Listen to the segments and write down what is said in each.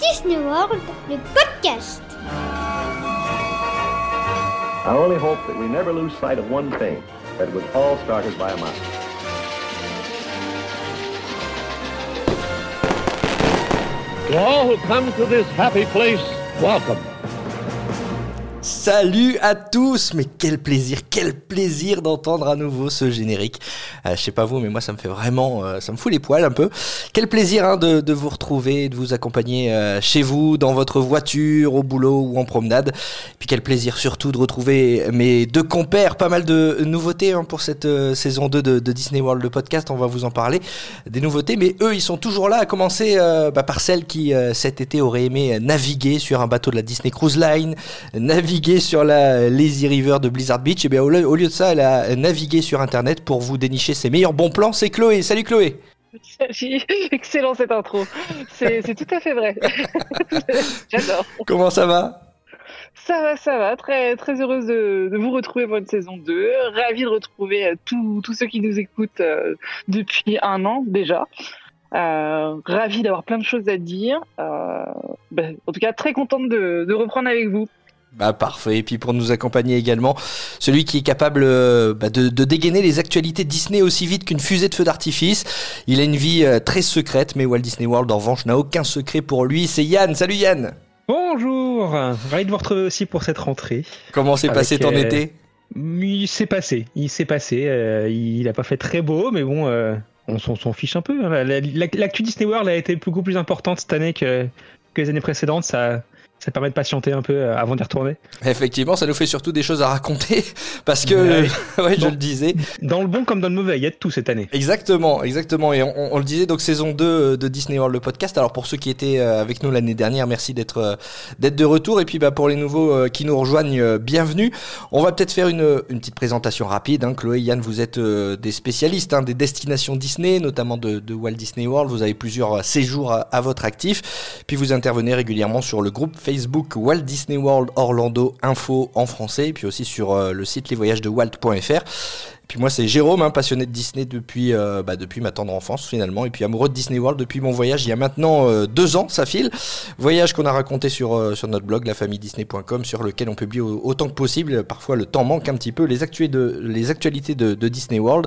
Disney World, le podcast. I only hope that we never lose sight of one thing, that it was all started by a mouse. To all who come to this happy place, welcome. Salut à tous, mais quel plaisir, quel plaisir d'entendre à nouveau ce générique. Euh, je sais pas vous, mais moi ça me fait vraiment, euh, ça me fout les poils un peu. Quel plaisir hein, de, vous retrouver, de vous accompagner euh, chez vous, dans votre voiture, au boulot ou en promenade. Puis quel plaisir surtout de retrouver mes deux compères, pas mal de nouveautés hein, pour cette saison 2 de, Disney World, le podcast, on va vous en parler, des nouveautés, mais eux ils sont toujours là, à commencer bah, par celle qui cet été aurait aimé naviguer sur un bateau de la Disney Cruise Line, naviguer sur la Lazy River de Blizzard Beach, et bien au lieu de ça, elle a navigué sur Internet pour vous dénicher ses meilleurs bons plans. C'est Chloé. Salut Chloé. Salut, excellent cette intro. C'est tout à fait vrai. J'adore. Comment ça va ça va, ça va. Très, très heureuse de, de, vous retrouver pour une saison 2. Ravie de retrouver tous ceux qui nous écoutent euh, depuis un an déjà. Euh, ravie d'avoir plein de choses à dire. Euh, ben, en tout cas, très contente de, de reprendre avec vous. Bah parfait. Et puis pour nous accompagner également, celui qui est capable euh, bah, de, de, dégainer les actualités Disney aussi vite qu'une fusée de feu d'artifice. Il a une vie euh, très secrète, mais Walt Disney World en revanche n'a aucun secret pour lui. C'est Yann. Salut Yann. Bonjour. Ravi de vous retrouver aussi pour cette rentrée. Comment s'est passé ton euh, été? Il s'est passé. Il s'est passé. Il n'a pas fait très beau, mais bon. on s'en fiche un peu. Hein. L'actu Disney World a été beaucoup plus importante cette année que, que les années précédentes. Ça, ça permet de patienter un peu euh, avant d'y retourner. Effectivement, ça nous fait surtout des choses à raconter parce que, ouais, je le disais. Dans le bon comme dans le mauvais, il y a de tout cette année. Exactement, exactement. Et on, on le disait, donc saison 2 euh, de Disney World, le podcast. Alors pour ceux qui étaient euh, avec nous l'année dernière, merci d'être d'être de retour. Et puis bah, pour les nouveaux qui nous rejoignent, bienvenue. On va peut-être faire une, une petite présentation rapide. Hein. Chloé, Yann, vous êtes des spécialistes hein, des destinations Disney, notamment de, de, Walt Disney World. Vous avez plusieurs séjours à, à votre actif. Puis vous intervenez régulièrement sur le groupe Facebook Walt Disney World Orlando Info en français, et puis aussi sur euh, le site lesvoyagesdewalt.fr. Puis moi, c'est Jérôme, hein, passionné de Disney depuis, euh, bah, depuis ma tendre enfance finalement, et puis amoureux de Disney World depuis mon voyage il y a maintenant euh, deux ans, ça file. Voyage qu'on a raconté sur, euh, sur notre blog, lafamille-disney.com, sur lequel on publie autant que possible. Parfois, le temps manque un petit peu, les, actualités de, les actualités de, de Disney World.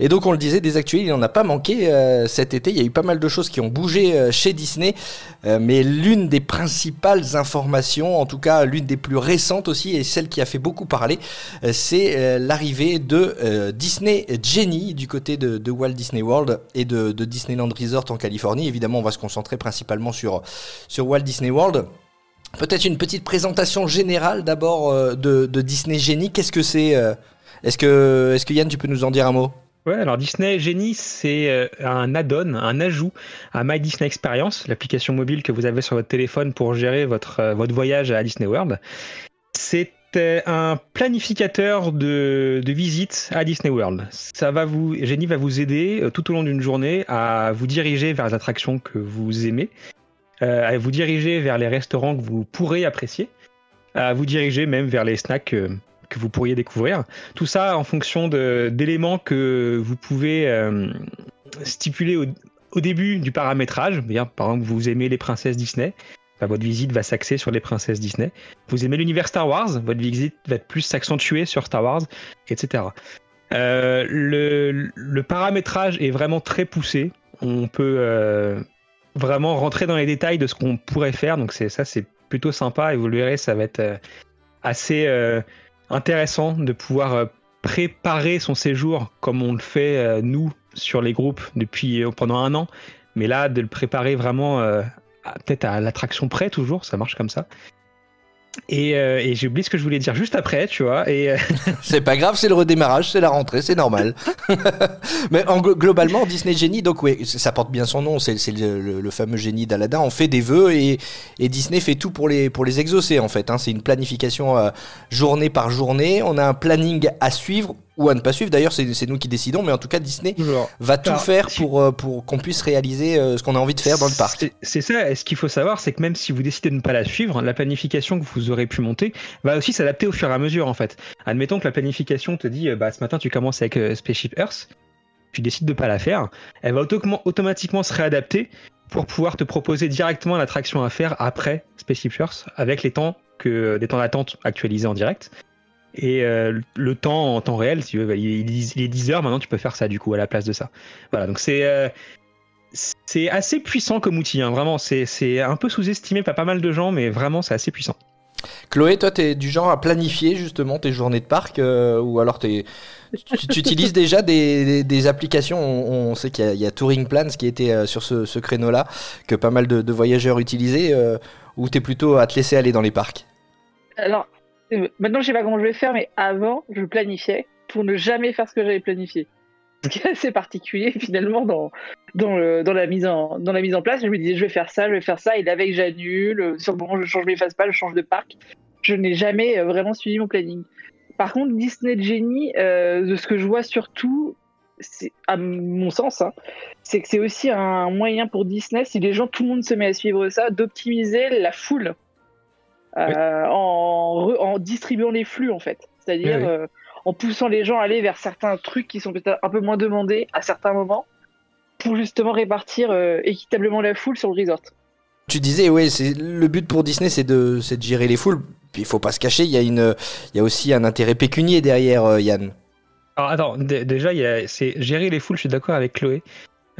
Et donc, on le disait, des actualités, il n'en a pas manqué cet été. Il y a eu pas mal de choses qui ont bougé chez Disney, mais l'une des principales informations, en tout cas l'une des plus récentes aussi, et celle qui a fait beaucoup parler, c'est l'arrivée de Disney Genie du côté de, Walt Disney World et de, de, Disneyland Resort en Californie. Évidemment, on va se concentrer principalement sur, sur Walt Disney World. Peut-être une petite présentation générale d'abord euh, de, Disney Genie. Qu'est-ce que c'est euh, Est-ce que, est que Yann, tu peux nous en dire un mot? Ouais, alors Disney Genie, c'est euh, un add-on, un ajout à My Disney Experience, l'application mobile que vous avez sur votre téléphone pour gérer votre, votre voyage à Disney World. C'est un planificateur de, de visites à Disney World. Ça va vous, Jenny va vous aider euh, tout au long d'une journée à vous diriger vers les attractions que vous aimez, euh, à vous diriger vers les restaurants que vous pourrez apprécier, à vous diriger même vers les snacks euh, que vous pourriez découvrir. Tout ça en fonction d'éléments que vous pouvez stipuler au, début du paramétrage. Par exemple, vous aimez les princesses Disney, Votre visite va s'axer sur les princesses Disney. Vous aimez l'univers Star Wars, votre visite va plus s'accentuer sur Star Wars, etc. Euh, le, paramétrage est vraiment très poussé. On peut euh, vraiment rentrer dans les détails de ce qu'on pourrait faire. Donc ça, c'est plutôt sympa. Et vous le verrez, ça va être euh, assez intéressant de pouvoir préparer son séjour comme on le fait nous sur les groupes depuis pendant un an. Mais là, de le préparer vraiment peut-être à l'attraction près toujours, ça marche comme ça. Et, euh, et j'ai oublié ce que je voulais dire juste après, tu vois. Euh... c'est pas grave, c'est le redémarrage, c'est la rentrée, c'est normal. Mais en, globalement, Disney Genie, donc oui, ça porte bien son nom, c'est le, fameux génie d'Aladin. On fait des vœux et, Disney fait tout pour les pour les exaucer en fait. Hein. C'est une planification euh, journée par journée. On a un planning à suivre ou à ne pas suivre. D'ailleurs, c'est nous qui décidons, mais en tout cas, Disney Genre. va tout Alors, faire si... pour, euh, pour qu'on puisse réaliser euh, ce qu'on a envie de faire dans le parc. C'est ça. Et ce qu'il faut savoir, c'est que même si vous décidez de ne pas la suivre, la planification que vous aurez pu monter va aussi s'adapter au fur et à mesure, en fait. Admettons que la planification te dit, bah, ce matin, tu commences avec euh, Spaceship Earth, tu décides de pas la faire, elle va auto automatiquement se réadapter pour pouvoir te proposer directement l'attraction à faire après Spaceship Earth avec les temps que des temps d'attente actualisés en direct. Et euh, le temps en temps réel, si tu veux, bah, il, est 10 heures, maintenant tu peux faire ça du coup à la place de ça. Voilà, donc c'est euh, c'est assez puissant comme outil, hein, vraiment. C'est c'est un peu sous-estimé par pas mal de gens, mais vraiment c'est assez puissant. Chloé, toi, t'es du genre à planifier justement tes journées de parc euh, ou alors t'es, tu, tu utilises déjà des, des- des applications. On, on sait qu'il y, a- il y a Touring Plans qui était sur ce, ce créneau-là, que pas mal de, de voyageurs utilisaient, euh, ou t'es plutôt à te laisser aller dans les parcs? Alors, maintenant, je sais pas comment je vais faire, mais avant, je planifiais pour ne jamais faire ce que j'avais planifié. Ce qui est assez particulier finalement dans, la mise en, place. Je me disais, je vais faire ça, je vais faire ça, et la veille, j'annule. Euh, Sur le moment, je change mes pas, je change de parc. Je n'ai jamais euh, vraiment suivi mon planning. Par contre, Disney Genie, euh, de ce que je vois surtout, à mon sens, hein, c'est que c'est aussi un moyen pour Disney, si les gens, tout le monde se met à suivre ça, d'optimiser la foule euh, en, re- en distribuant les flux en fait. C'est-à-dire Oui, oui. euh, en poussant les gens à aller vers certains trucs qui sont peut-être un peu moins demandés à certains moments pour justement répartir euh, équitablement la foule sur le resort. Tu disais, oui, c'est le but pour Disney, c'est de, gérer les foules. Puis il faut pas se cacher, il y a une, il y a aussi un intérêt pécunier derrière, euh, Yann. Alors attends, dé- déjà, c'est gérer les foules, je suis d'accord avec Chloé.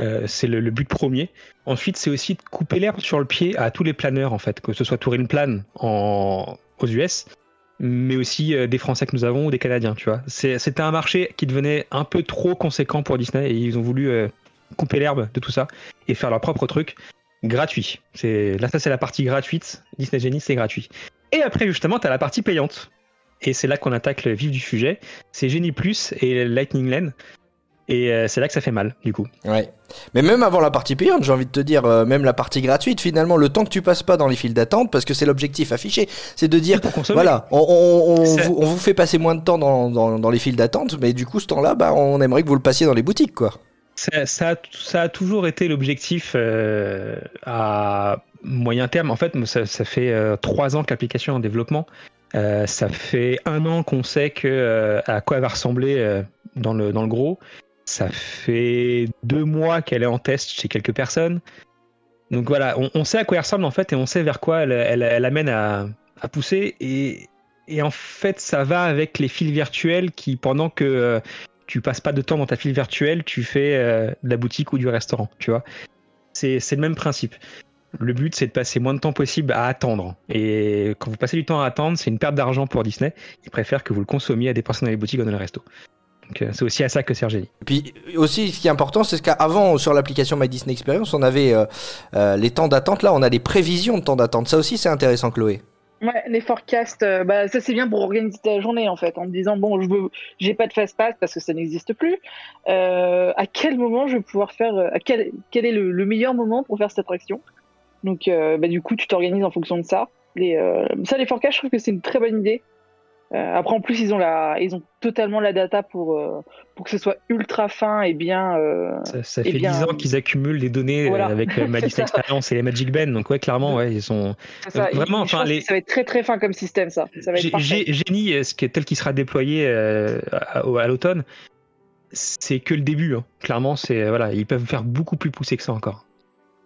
Euh, c'est le, but premier. Ensuite, c'est aussi de couper l'herbe sur le pied à tous les planeurs, en fait, que ce soit Touring Plan aux US, mais aussi euh, des Français que nous avons ou des Canadiens, tu vois. C'était un marché qui devenait un peu trop conséquent pour Disney et ils ont voulu euh, couper l'herbe de tout ça et faire leur propre truc gratuit. Là, ça, c'est la partie gratuite. Disney Genie, c'est gratuit. Et après, justement, tu as la partie payante. Et c'est là qu'on attaque le vif du sujet. C'est Genie Plus et Lightning Lane. Et euh, c'est là que ça fait mal, du coup. Ouais. Mais même avant la partie payante, j'ai envie de te dire, euh, même la partie gratuite, finalement, le temps que tu passes pas dans les files d'attente, parce que c'est l'objectif affiché, c'est de dire, pour consommer. voilà, on, on- on C'est- vous, on vous fait passer moins de temps dans, dans, dans les files d'attente, mais du coup, ce temps-là, bah, on aimerait que vous le passiez dans les boutiques, quoi. Ça, ça a, ça a toujours été l'objectif euh, à moyen terme. En fait, ça, ça fait euh, trois ans que l'application est en développement. Euh, ça fait un an qu'on sait que, euh, à quoi elle va ressembler euh, dans, le, dans le gros. Ça fait deux mois qu'elle est en test chez quelques personnes. Donc voilà, on, sait à quoi elle ressemble en fait et on sait vers quoi elle, amène à, pousser. Et, en fait, ça va avec les fils virtuels qui, pendant que euh, tu passes pas de temps dans ta file virtuelle, tu fais euh, de la boutique ou du restaurant, tu vois. C'est le même principe. Le but, c'est de passer moins de temps possible à attendre. Et quand vous passez du temps à attendre, c'est une perte d'argent pour Disney. Ils préfèrent que vous le consommiez à dépenser dans les boutiques ou dans les restos. Donc euh, c'est aussi à ça que sert Genie. Et puis aussi, ce qui est important, c'est qu'avant, sur l'application My Disney Experience, on avait euh, euh, les temps d'attente. Là, on a des prévisions de temps d'attente. Ça aussi, c'est intéressant, Chloé. Ouais, les forecasts, euh, bah, ça c'est bien pour organiser ta journée en fait, en me disant bon, je veux, j'ai pas de fast pass parce que ça n'existe plus. Euh, à quel moment je vais pouvoir faire, euh, à quel, quel est le, le meilleur moment pour faire cette attraction Donc, euh, bah, du coup, tu t'organises en fonction de ça. Les, euh, ça, les forecasts, je trouve que c'est une très bonne idée. Euh, après, en plus, ils ont la, ils ont totalement la data pour euh, pour que ce soit ultra fin et bien. euh, Ça, ça fait bien, 10 ans qu'ils accumulent des données voilà. avec euh, ça. Experience et les Magic Ben. Donc ouais, clairement, ouais, ils sont. ça. Vraiment, enfin, les- ça va être très très fin comme système, ça. Ça va être Génie, ce qui est tel qu'il sera déployé euh, à, à l'automne, c'est que le début. hein. Clairement, c'est voilà, ils peuvent faire beaucoup plus poussé que ça encore.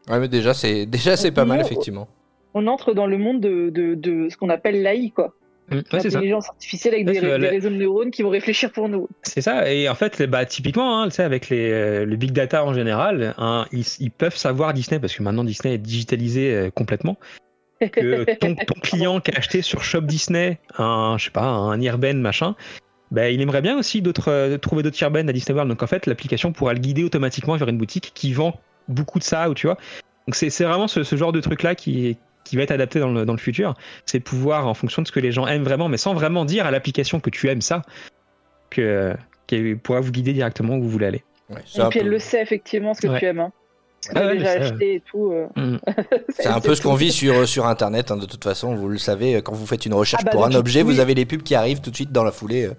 Ouais, mais déjà, c'est déjà c'est pas mal, effectivement. On entre dans le monde de, de, de ce qu'on appelle l'AI, quoi. Mm, ouais, ça. L'intelligence artificielle avec des, réseaux de neurones qui vont réfléchir pour nous. C'est ça. Et en fait, bah, typiquement, hein, avec les, euh, le big data en général, hein, ils, ils peuvent savoir Disney parce que maintenant Disney est digitalisé euh, complètement. Que ton, ton client qui a acheté sur Shop Disney un, je sais pas, un Earben machin, bah, il aimerait bien aussi d'autres, euh, trouver d'autres Earben à Disney World. Donc en fait, l'application pourra le guider automatiquement vers une boutique qui vend beaucoup de ça, ou tu vois. Donc c'est, vraiment ce, ce genre de truc là qui, qui va être adapté dans le, dans le futur. C'est de pouvoir, en fonction de ce que les gens aiment vraiment, mais sans vraiment dire à l'application que tu aimes ça, que, qu'elle pourra vous guider directement où vous voulez aller. Ouais, Et puis elle le sait effectivement ce que Ouais. tu aimes. Hein. Ce que Ah tu as ouais, déjà acheté et tout. euh. Mm. C'est un peu ce qu'on vit sur, sur Internet, hein, de toute façon, vous le savez, quand vous faites une recherche Ah bah, pour un objet, oui. vous avez les pubs qui arrivent tout de suite dans la foulée euh,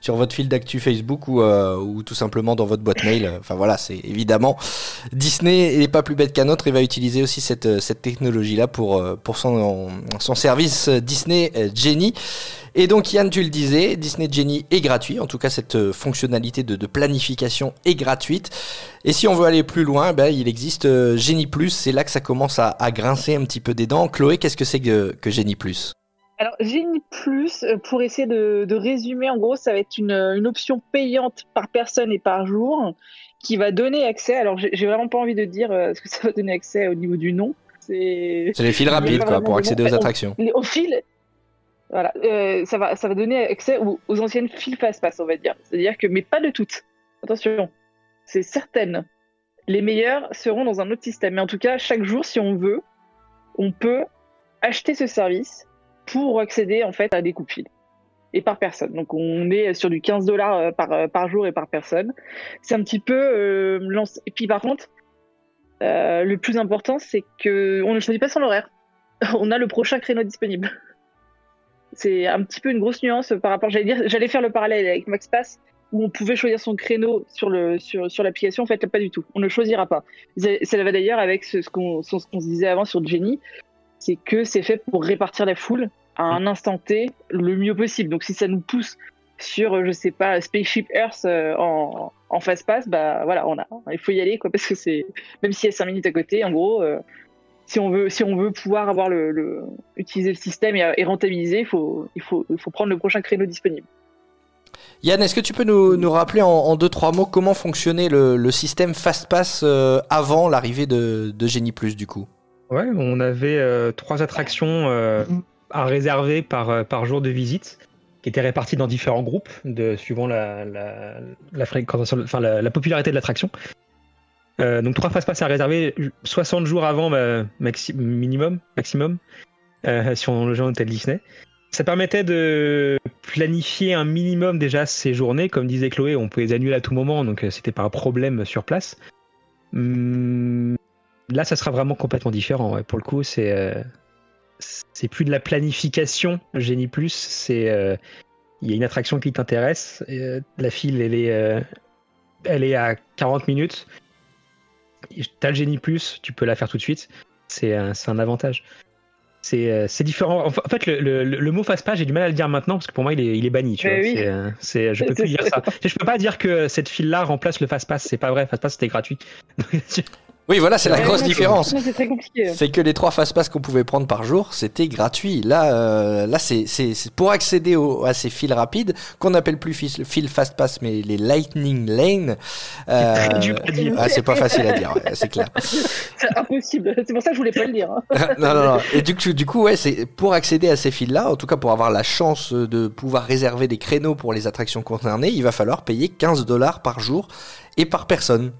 sur votre fil d'actu Facebook ou, euh, ou tout simplement dans votre boîte mail. Enfin voilà, c'est évidemment Disney n'est pas plus bête qu'un autre et va utiliser aussi cette, cette technologie-là pour, euh, son, service Disney Genie. Et donc Yann, tu le disais, Disney Genie est gratuit, en tout cas cette euh, fonctionnalité de, planification est gratuite. Et si on veut aller plus loin, ben, il existe euh, Genie Plus, c'est là que ça commence à, à, grincer un petit peu des dents. Chloé, qu'est-ce que c'est que, que Genie Plus? Alors, Genie Plus, euh, pour essayer de, de, résumer, en gros, ça va être une, une, option payante par personne et par jour qui va donner accès. Alors, j'ai vraiment pas envie de dire ce que ça va donner accès au niveau du nom. C'est les fils rapides, quoi, pour accéder aux attractions. Au, au fil, voilà, euh, ça, va, ça va donner accès aux, aux anciennes files fast-pass, on va dire. C'est-à-dire que, mais pas de toutes. Attention, c'est certaines. Les meilleures seront dans un autre système. Mais en tout cas, chaque jour, si on veut, on peut acheter ce service pour accéder en fait à des coups de fil et par personne. Donc on est sur du 15 dollars euh, par, euh, par jour et par personne. C'est un petit peu euh. Et puis par contre, euh, le plus important, c'est que on ne choisit pas son horaire. On a le prochain créneau disponible. C'est un petit peu une grosse nuance par rapport. J'allais faire le parallèle avec MaxPass où on pouvait choisir son créneau sur l'application. En fait, pas du tout. On ne choisira pas. Va d'ailleurs avec ce qu'on se disait avant sur Jenny, c'est que c'est fait pour répartir la foule à un instant T le mieux possible. Donc si ça nous pousse sur je sais pas Spaceship Earth euh, en en fast pass, bah voilà, on a il faut y aller quoi parce que c'est même s'il y a 5 minutes à côté, en gros. Euh, si on veut, si on veut pouvoir avoir le, le utiliser le système et, et rentabiliser, il faut, il, faut, il faut prendre le prochain créneau disponible. Yann, est-ce que tu peux nous, nous rappeler en, en, deux trois mots comment fonctionnait le, le système FastPass euh, avant l'arrivée de, de Genie Plus du coup? Ouais, on avait euh, trois attractions euh, à réserver par, par jour de visite qui étaient réparties dans différents groupes de, suivant la, la, enfin, la, la popularité de l'attraction. Euh, donc trois fast pass à réserver 60 jours avant bah, minimum, maximum, euh, si on logeait en hôtel Disney. Ça permettait de planifier un minimum déjà ces journées. Comme disait Chloé, on pouvait les annuler à tout moment, donc euh, c'était pas un problème sur place. Hum, là, ça sera vraiment complètement différent. Ouais. Pour le coup, c'est euh, c'est plus de la planification Génie Plus, c'est il y a une attraction qui t'intéresse, la file elle est elle est à 40 minutes t'as le génie plus, tu peux la faire tout de suite. C'est un, un avantage. C'est différent. En fait, le, le, le mot face page, j'ai du mal à le dire maintenant parce que pour moi, il est, il est banni. Tu vois. Oui. c'est je peux plus dire ça. Je peux pas dire que cette file-là remplace le fast pass. C'est pas vrai. Fast pass, c'était gratuit. Oui, voilà, c'est la grosse différence. C'est très compliqué. C'est que les trois fast pass qu'on pouvait prendre par jour, c'était gratuit. Là, euh, là, c'est pour accéder au, à ces fils rapides qu'on appelle plus fil, fil fast pass, mais les lightning lane. Euh, c'est. Ah, c'est pas facile à dire, ouais, c'est clair. c'est impossible. C'est pour ça que je voulais pas le dire. Hein. non, non, non. Et du coup, du coup, ouais, c'est pour accéder à ces fils-là, en tout cas pour avoir la chance de pouvoir réserver des créneaux pour les attractions concernées, il va falloir payer 15 dollars par jour et par personne.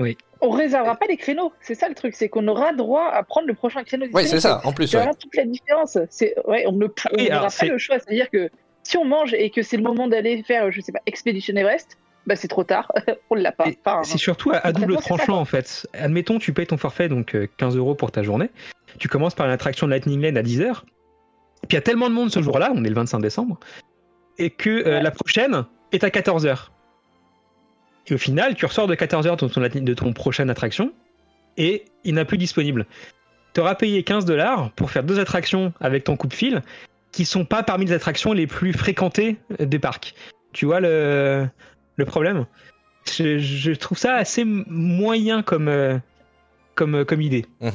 Oui on réservera pas les créneaux. C'est ça le truc, c'est qu'on aura droit à prendre le prochain créneau. Oui, c'est ça, en plus. C'est ouais. toute la différence. C'est, ouais, on ne oui, n'aura pas le choix. C'est-à-dire que si on mange et que c'est le moment d'aller faire, je sais pas, Expedition Everest, bah c'est trop tard, on l'a pas. Enfin, c'est surtout à, à double tranchant en fait. Admettons, tu payes ton forfait, donc 15 euros pour ta journée. Tu commences par une attraction de Lightning Lane à 10h. Puis il y a tellement de monde ce jour-là, on est le 25 décembre, et que euh, ouais. la prochaine est à 14h. Et au final, tu ressors de 14h de ton, de ton prochaine attraction et il n'a plus disponible. Tu auras payé 15 dollars pour faire deux attractions avec ton coup de fil qui sont pas parmi les attractions les plus fréquentées des parcs. Tu vois le, problème? Je, je, trouve ça assez moyen comme, euh, comme, comme idée. Mmh.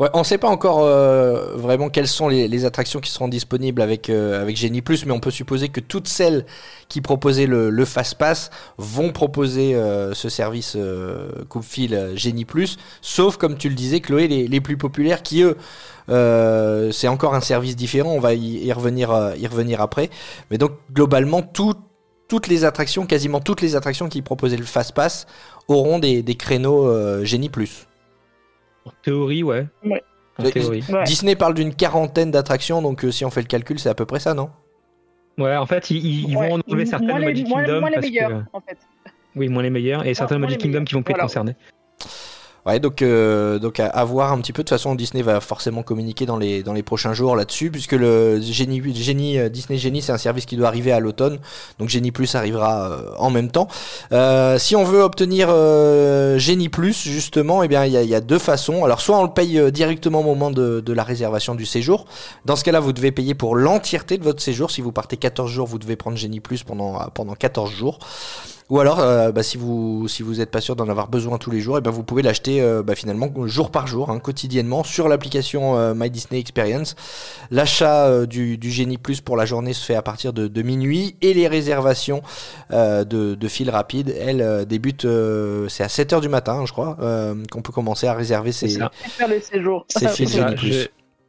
Ouais, on ne sait pas encore euh, vraiment quelles sont les, attractions qui seront disponibles avec, euh, avec Genie Plus, mais on peut supposer que toutes celles qui proposaient le, le Fast Pass vont proposer euh, ce service euh, coupe-fil Genie Plus, sauf comme tu le disais, Chloé, les, plus populaires qui eux. c'est encore un service différent, on va y, revenir, y revenir après. Mais donc globalement, tout, toutes les attractions, quasiment toutes les attractions qui proposaient le Fast Pass auront des, des créneaux Genie Plus. En théorie, ouais. ouais. En théorie. Ouais. Disney parle d'une quarantaine d'attractions, donc euh, si on fait le calcul, c'est à peu près ça, non? Ouais, en fait, ils, ils ouais. vont enlever certaines Magic les, Kingdom. Moins, moins les parce meilleurs, que... en fait. Oui, moins les meilleurs, et certaines Magic Kingdom qui vont voilà. être concernées. Ouais, donc euh, donc à, à voir un petit peu. De toute façon, Disney va forcément communiquer dans les dans les prochains jours là-dessus, puisque le Genie, Genie euh, Disney Genie, c'est un service qui doit arriver à l'automne. Donc Genie Plus arrivera euh, en même temps. Euh, si on veut obtenir euh, Genie Plus, justement, eh bien il y a, deux façons. Alors soit on le paye directement au moment de, de la réservation du séjour. Dans ce cas-là, vous devez payer pour l'entièreté de votre séjour. Si vous partez 14 jours, vous devez prendre Genie Plus pendant pendant 14 jours. Ou alors, euh, bah, si vous si vous êtes pas sûr d'en avoir besoin tous les jours, et ben vous pouvez l'acheter euh, bah, finalement jour par jour, hein, quotidiennement sur l'application euh, My Disney Experience. L'achat euh, du, du Genie Plus pour la journée se fait à partir de, de minuit et les réservations euh, de, de fil rapide, elles euh, débutent, euh, c'est à 7 heures du matin, je crois, euh, qu'on peut commencer à réserver séjours. ses fils Genie Plus.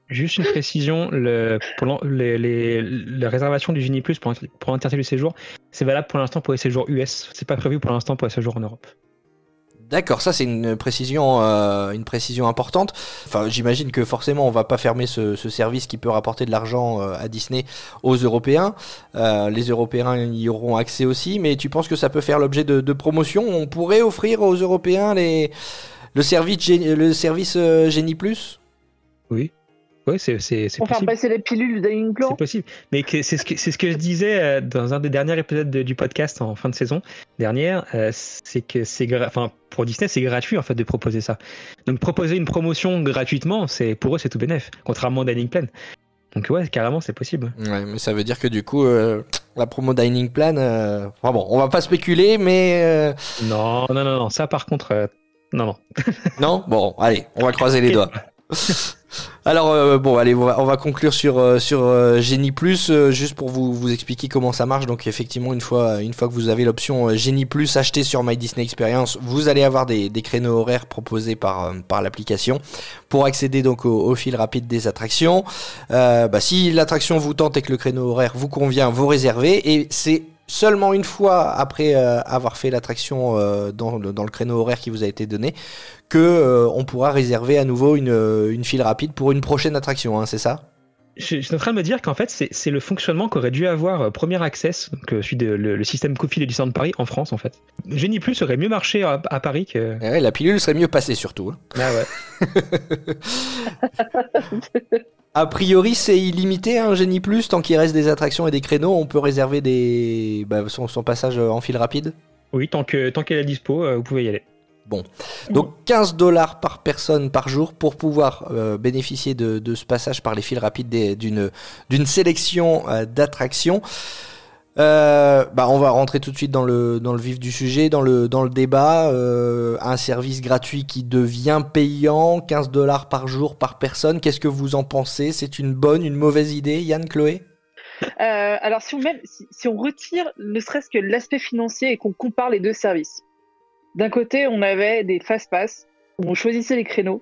Juste une précision, le, pour l'en- les, les, la réservation du Genie Plus pour, pour l'entièreté du séjour, c'est valable pour l'instant pour les séjours US. C'est pas prévu pour l'instant pour les séjours en Europe. D'accord, ça c'est une précision, euh, une précision importante. Enfin, j'imagine que forcément on va pas fermer ce, ce service qui peut rapporter de l'argent euh, à Disney aux Européens. Euh, les Européens y auront accès aussi, mais tu penses que ça peut faire l'objet de, de promotion? On pourrait offrir aux Européens les, le service, le service Genie Plus? Oui. Oui, c'est c'est- c'est Pour faire possible. passer les pilules Plan. C'est possible. Mais que- c'est ce, que- c'est ce que je disais euh, dans un des derniers épisodes de- du podcast en fin de saison dernière. euh, c'est que c'est enfin pour Disney c'est gratuit en fait de proposer ça. Donc proposer une promotion gratuitement, c'est pour eux c'est tout bénef. Contrairement à Dining Plan. Donc ouais, carrément c'est possible. Ouais, mais ça veut dire que du coup, euh, la promo Dining Plan, euh, enfin bon, on va pas spéculer, mais euh, Non, non, non, non. Ça par contre, euh, non, non. Non? Bon, allez, on va croiser les doigts. Alors euh, bon, allez, on va, on va conclure sur euh, sur euh, Genie Plus juste pour vous vous expliquer comment ça marche. Donc effectivement, une fois une fois que vous avez l'option Genie Plus achetée sur My Disney Experience, vous allez avoir des, des créneaux horaires proposés par par l'application pour accéder donc au, au fil rapide des attractions. Bah, si l'attraction vous tente et que le créneau horaire vous convient, vous réservez et c'est seulement une fois après euh, avoir fait l'attraction euh, dans, le, dans le créneau horaire qui vous a été donné que euh, on pourra réserver à nouveau une, une file rapide pour une prochaine attraction, hein, c'est ça? Je, je suis en train de me dire qu'en fait c'est c'est le fonctionnement qu'aurait dû avoir euh, Premier Access, donc euh, celui de le, le système Coffee de Paris en France en fait. Genie Plus aurait mieux marché à, à Paris que. Eh ouais, La pilule serait mieux passée surtout. hein. Ah ouais. A priori, c'est illimité, un Génie Plus, tant qu'il reste des attractions et des créneaux, on peut réserver des bah, son, son passage en file rapide. Oui, tant que tant qu'elle est dispo, euh, vous pouvez y aller. Donc 15 dollars par personne par jour pour pouvoir euh, bénéficier de, de ce passage par les fils rapides des- d'une d'une sélection euh, d'attractions. Euh, bah on va rentrer tout de suite dans le dans le vif du sujet, dans le débat. Euh, un service gratuit qui devient payant, 15 dollars par jour par personne. Qu'est-ce que vous en pensez? C'est une bonne, une mauvaise idée, Yann, Chloé? Euh, alors, si on, retire ne serait-ce que l'aspect financier et qu'on compare les deux services, d'un côté, on avait des fast-pass où on choisissait les créneaux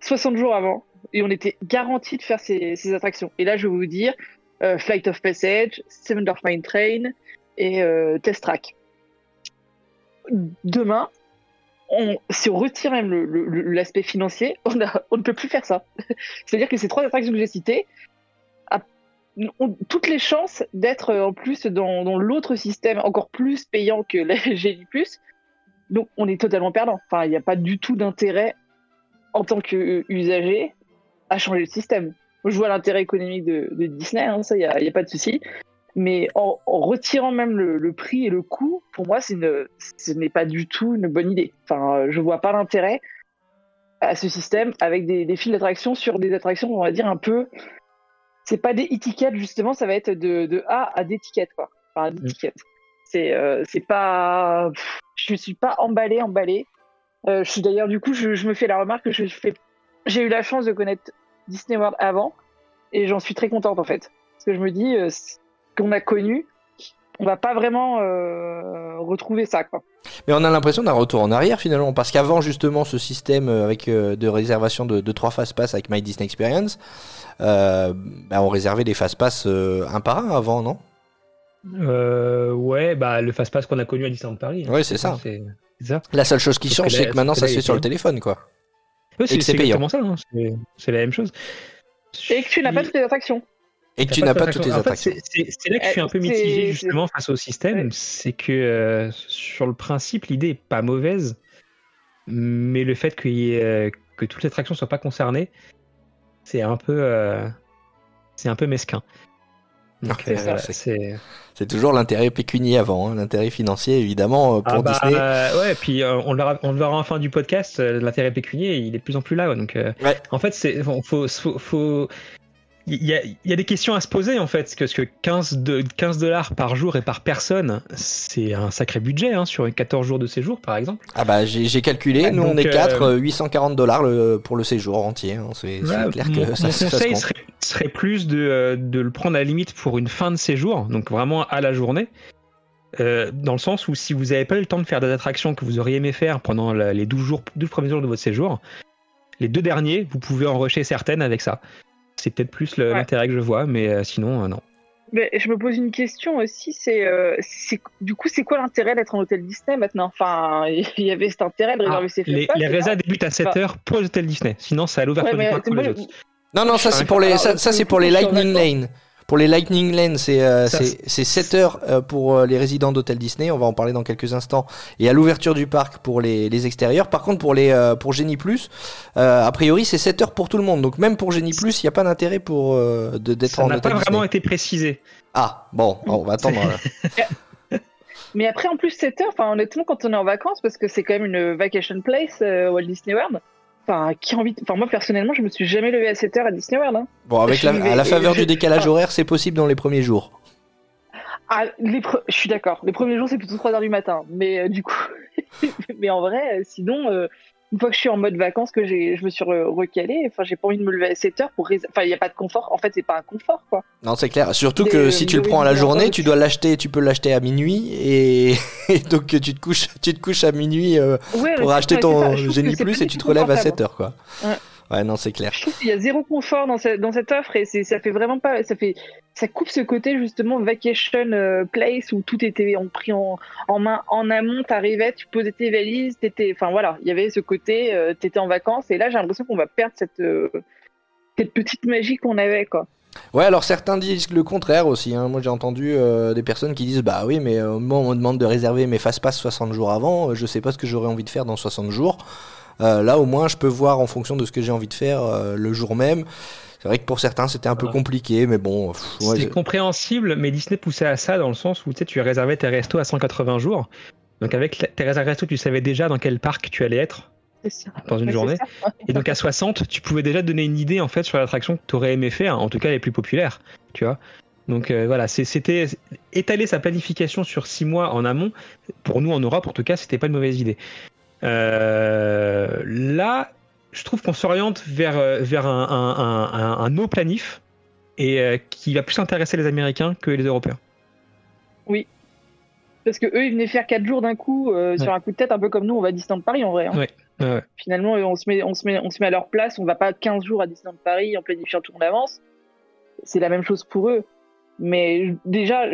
60 jours avant et on était garanti de faire ces, ces attractions. Et là, je vais vous dire Flight of Passage, Seven of Mine Train et euh, Test Track. Demain, si on retire même l'aspect financier, on, ne peut plus faire ça. C'est-à-dire que ces trois attractions que j'ai citées, ont toutes les chances d'être euh, en plus dans, l'autre système encore plus payant que la Plus. Donc on est totalement perdant. Enfin, il n'y a pas du tout d'intérêt en tant qu'usager à changer le système. Je vois l'intérêt économique de, de Disney, hein, ça, il n'y a, pas de souci. Mais en, en retirant même le, le prix et le coût, pour moi, une, ce n'est pas du tout une bonne idée. Enfin, euh, je vois pas l'intérêt à ce système avec des, des fils d'attraction sur des attractions, on va dire, un peu c'est pas des étiquettes justement, ça va être de, de A à d'étiquettes quoi. Enfin. C'est euh, c'est pas, pff, je suis pas emballée emballée. Euh, je suis d'ailleurs du coup, je, je me fais la remarque que je fais, j'ai eu la chance de connaître Disney World avant et j'en suis très contente en fait, parce que je me dis euh, ce qu'on a connu, on va pas vraiment euh, retrouver ça quoi. Mais on a l'impression d'un retour en arrière finalement, parce qu'avant justement ce système euh, avec euh, de réservation de, de trois fast pass avec My Disney Experience, euh, bah, on réservait les fast pass euh, un par un avant, non? Euh, ouais, bah le fast pass qu'on a connu à Disneyland Paris. hein. Ouais, c'est ça. Ça. La seule chose qui change, c'est que maintenant ça se fait sur le téléphone, quoi. C'est exactement ça. hein. C'est- la même chose. Et que tu n'as pas toutes les attractions. Et que tu n'as pas toutes les attractions. c'est- là que je suis un peu Euh, mitigé c'est- justement face au système. Ouais. C'est que euh, sur le principe, l'idée est pas mauvaise. mais le fait qu'il y ait, euh, que toutes les attractions soient pas concernées, c'est un peu, euh, c'est un peu mesquin. C'est euh, voilà, c'est- toujours l'intérêt pécunier avant, hein, l'intérêt financier évidemment euh, pour Ah bah, Disney. euh, ouais, puis euh, on, le verra, on le verra en fin du podcast, euh, l'intérêt pécunier, il est de plus en plus là. ouais, donc, euh, Ouais. en fait, c'est faut, faut- faut- il y a, il y a des questions à se poser en fait, parce que, parce que 15 de 15 dollars par jour et par personne, c'est un sacré budget hein, sur 14 jours de séjour, par exemple. Ah bah j'ai calculé, Ouais, nous on est 4, euh, 840 dollars le- pour le séjour entier. hein. C'est clair mon, que ça, mon ça se conseil serait, serait plus de, euh, de le prendre à la limite pour une fin de séjour, donc vraiment à la journée. Euh, dans le sens où si vous n'avez pas eu le temps de faire des attractions que vous auriez aimé faire pendant la- les 12, jours, 12 premiers jours de votre séjour, les deux derniers, vous pouvez en rusher certaines avec ça. C'est peut-être plus Ouais. l'intérêt que je vois, mais euh, sinon, euh, non. Mais je me pose une question aussi, c'est euh, c'est- du coup c'est quoi l'intérêt d'être en hôtel Disney maintenant? Enfin, il y avait cet intérêt de Ah, réserver ses les, les résas débutent à 7h pour les hôtels Disney. Sinon, c'est à l'ouverture Ouais, du parc pour les autres. Non non ça c'est pour les ça, c'est pour les Lightning. Lane. Pour les Lightning Lane, c'est euh, Ça, c'est c'est 7 heures euh, pour euh, les résidents d'hôtel Disney, on va en parler dans quelques instants, et à l'ouverture du parc pour les, les extérieurs. Par contre, pour les euh, pour Genie Plus, euh, a priori c'est 7 heures pour tout le monde. Donc même pour Genie Plus, il n'y a pas d'intérêt pour euh, de- d'être Ça en n'a hôtel pas vraiment été précisé. Ah bon, on va attendre. Mais après, en plus, 7 heures, enfin, honnêtement, quand on est en vacances, parce que c'est quand même une vacation place, euh, Walt Disney World, enfin, qui a envie de- Enfin, moi, personnellement, je me suis jamais levé à 7 heures à Disney World. Hein. Bon, avec la, à la faveur je- du décalage ah. horaire, c'est possible dans les premiers jours. Ah, les pre- je suis d'accord. Les premiers jours, c'est plutôt 3 heures du matin. Mais euh, du coup, mais en vrai, euh, sinon, euh, une fois que je suis en mode vacances, que j'ai, je me suis re- recalé, enfin, j'ai pas envie de me lever à 7 heures pour. Enfin, il n'y a pas de confort. En fait, c'est pas un confort, quoi. Non, c'est clair. Surtout Des- que si tu le prends à la journée, tu dois l'acheter, tu peux l'acheter à minuit et, et donc tu te couches, tu te couches à minuit euh, Ouais, pour acheter ton c'est Plus et tu te relèves à confortable. 7 heures quoi. Ouais. Ouais, non, c'est clair. Je trouve qu'il y a zéro confort dans, cette- dans cette offre et ça fait vraiment pas, ça fait, ça coupe ce côté justement vacation euh, place où tout était en, pris en, en main en amont. T'arrivais, tu posais tes valises, t'étais, enfin voilà, il y avait ce côté, euh, t'étais en vacances et là j'ai l'impression qu'on va perdre cette, euh, cette petite magie qu'on avait quoi. Ouais, alors certains disent le contraire aussi. hein. Moi, j'ai entendu euh, des personnes qui disent Bah oui, mais euh, moi, on me demande de réserver mes fast-pass 60 jours avant. euh, Je sais pas ce que j'aurais envie de faire dans 60 jours. Euh, là, au moins, je peux voir en fonction de ce que j'ai envie de faire euh, le jour même. C'est vrai que pour certains, c'était un peu compliqué, mais bon. ouais, c'est compréhensible, mais Disney poussait à ça dans le sens où tu sais, tu réservais tes restos à 180 jours. Donc avec tes réserves restos, tu savais déjà dans quel parc tu allais être dans une journée. Et donc à 60, tu pouvais déjà te donner une idée en fait sur l'attraction que tu aurais aimé faire, en tout cas les plus populaires, tu vois. Donc euh, voilà, c'était étaler sa planification sur 6 mois en amont. Pour nous en Europe, en tout cas, c'était pas une mauvaise idée. Euh, là, je trouve qu'on s'oriente vers, euh, vers un, un, un, un- no planif et euh, qui va plus intéresser les Américains que les Européens. Parce que eux ils venaient faire 4 jours d'un coup euh, sur un coup de tête, un peu comme nous on va à Disneyland Paris en vrai. hein. Ouais. Ouais, ouais. Finalement, on se met, on se met, on se met à leur place. On va pas 15 jours à Disneyland Paris en planifiant tout en avance. C'est la même chose pour eux. Mais déjà,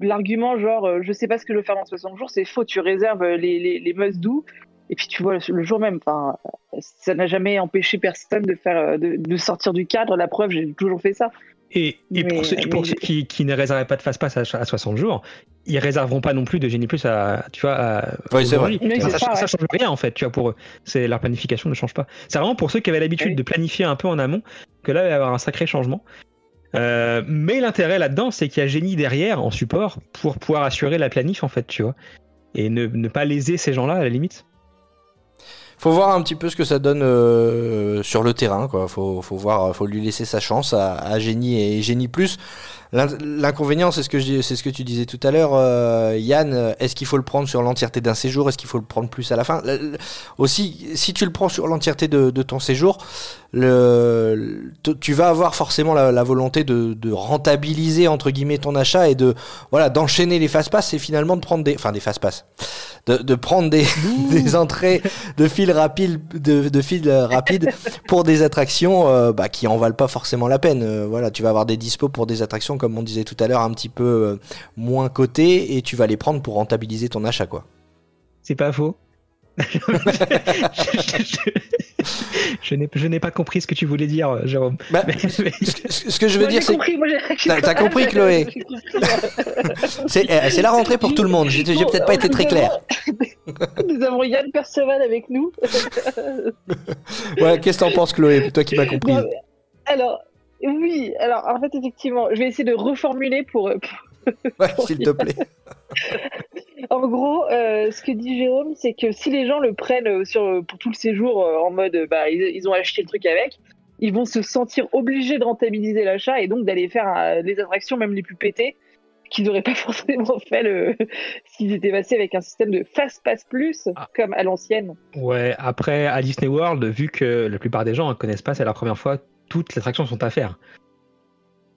l'argument genre, je sais pas ce que je veux faire dans 60 jours, c'est faux. Tu réserves les, les, les must-do et puis tu vois le, jour même. Enfin, ça n'a jamais empêché personne de faire, euh, de, de sortir du cadre. La preuve, j'ai toujours fait ça. Et, et Mais- pour ceux, pour mais- ceux qui, qui ne réservaient pas de fast-pass à, à 60 jours, ils réserveront pas non plus de Genie Plus à, tu vois, à, Ouais, c'est vrai. Oui, ça, ça, ça ouais. change rien en fait, tu vois, pour eux. C'est leur planification ne change pas. C'est vraiment pour ceux qui avaient l'habitude Oui. de planifier un peu en amont que là il va y avoir un sacré changement. Euh, mais l'intérêt là-dedans, c'est qu'il y a Génie derrière en support pour pouvoir assurer la planif en fait, tu vois, et ne, ne pas léser ces gens-là à la limite. Faut voir un petit peu ce que ça donne euh, sur le terrain, quoi. Faut, faut voir, faut lui laisser sa chance à, à Génie et Génie Plus. L'in- L'inconvénient, c'est ce que je- c'est ce que tu disais tout à l'heure, euh, Yann. Est-ce qu'il faut le prendre sur l'entièreté d'un séjour? Est-ce qu'il faut le prendre plus à la fin? Aussi, si tu le prends sur l'entièreté de, de ton séjour, le, tu vas avoir forcément la, la volonté de, de rentabiliser entre guillemets ton achat et de voilà d'enchaîner les fast pass et finalement de prendre des, enfin des fast pass, de, de prendre des, des entrées de fil rapide, de, de fil euh, rapide pour des attractions euh, bah, qui en valent pas forcément la peine. Euh, voilà, tu vas avoir des dispos pour des attractions comme on disait tout à l'heure un petit peu euh, moins cotées et tu vas les prendre pour rentabiliser ton achat quoi. C'est pas faux. je n'ai je n'ai pas compris ce que tu voulais dire, Jérôme. Bah, Mais- mais- ce, que- ce que je veux Moi, dire c'est compris. Moi, j'ai- T'as- t'as compris, Chloé compris. c'est c'est la rentrée pour tout le monde. J'ai j'ai peut-être pas été très clair. Nous avons Yann Perceval avec nous. Ouais, qu'est-ce que t'en penses, Chloé? Toi qui m'as compris. Non, alors, oui, alors en fait, effectivement, je vais essayer de reformuler pour. Ouais, s'il te plaît. En gros, euh, ce que dit Jérôme, c'est que si les gens le prennent euh, sur, pour tout le séjour euh, en mode euh, bah, ils, ils ont acheté le truc avec, ils vont se sentir obligés de rentabiliser l'achat et donc d'aller faire euh, les attractions, même les plus pétées, qu'ils n'auraient pas forcément fait le... s'ils étaient passés avec un système de Fast Pass Plus, Ah. comme à l'ancienne. Ouais, après, à Disney World, vu que la plupart des gens ne connaissent pas, c'est la première fois, toutes les attractions sont à faire.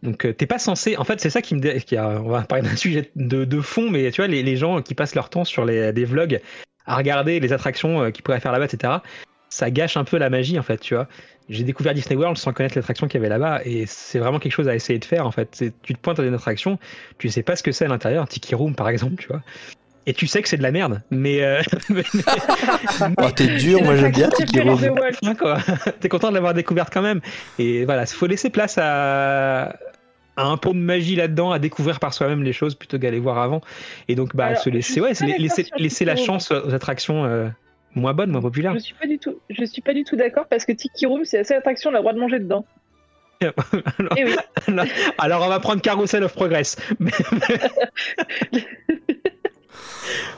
Donc, euh, t'es pas censé. En fait, c'est ça qui me. dé- Qui a... On va parler d'un sujet de, de fond, mais tu vois, les, les gens qui passent leur temps sur les, des vlogs à regarder les attractions euh, qu'ils pourraient faire là-bas, etc., ça gâche un peu la magie, en fait, tu vois. J'ai découvert Disney World sans connaître l'attraction qu'il y avait là-bas, et c'est vraiment quelque chose à essayer de faire, en fait. Tu te pointes à une attraction, tu sais pas ce que c'est à l'intérieur, Tiki Room, par exemple, tu vois. Et tu sais que c'est de la merde, mais. euh, mais- Oh, t'es dur, moi j'aime bien Tiki Room. T'es content de l'avoir découverte quand même. Et voilà, il faut laisser place à, à un peu de magie là-dedans, à découvrir par soi-même les choses plutôt qu'aller voir avant. Et donc, bah, Alors, se laisser, ouais, laisser, la chance aux attractions euh, moins bonnes, moins populaires. Je suis pas du tout, je suis pas du tout d'accord parce que Tiki Room, c'est la seule attraction on a le droit de manger dedans. Alors- Et oui. Alors, on va prendre Carousel of Progress.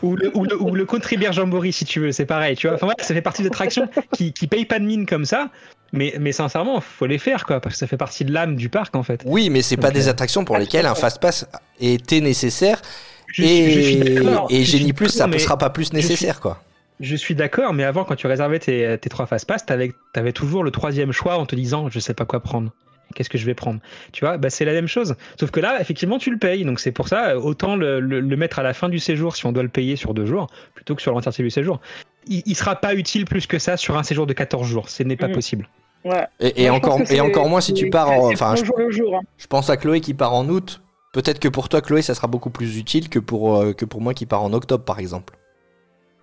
Ou, le, ou, le, ou le Country Bear Jamboree, si tu veux, c'est pareil, tu vois. Enfin, voilà, ça fait partie d'attractions qui, qui payent pas de mine comme ça, mais, mais sincèrement, faut les faire, quoi, parce que ça fait partie de l'âme du parc, en fait. Oui, mais c'est pas des euh, attractions pour lesquelles un fast pass était nécessaire. Je et d'accord, et je suis Génie Plus, ça ne mais- sera pas plus nécessaire, quoi. Je suis d'accord, mais avant, quand tu réservais tes, tes trois fast pass, t'avais avais toujours le troisième choix en te disant je sais pas quoi prendre. Qu'est-ce que je vais prendre? Tu vois, bah, c'est la même chose. Sauf que là, effectivement, tu le payes. Donc c'est pour ça, autant le, le- le mettre à la fin du séjour si on doit le payer sur deux jours, plutôt que sur l'entièreté du séjour. Il, il sera pas utile plus que ça sur un séjour de 14 jours. Ce n'est pas Mhm. possible. Ouais. Et, Moi, encore, et moins si tu pars en. Enfin, au je, jour le jour. hein. je pense à Chloé qui part en août. Peut-être que pour toi, Chloé, ça sera beaucoup plus utile que pour, euh, que pour moi qui pars en octobre, par exemple.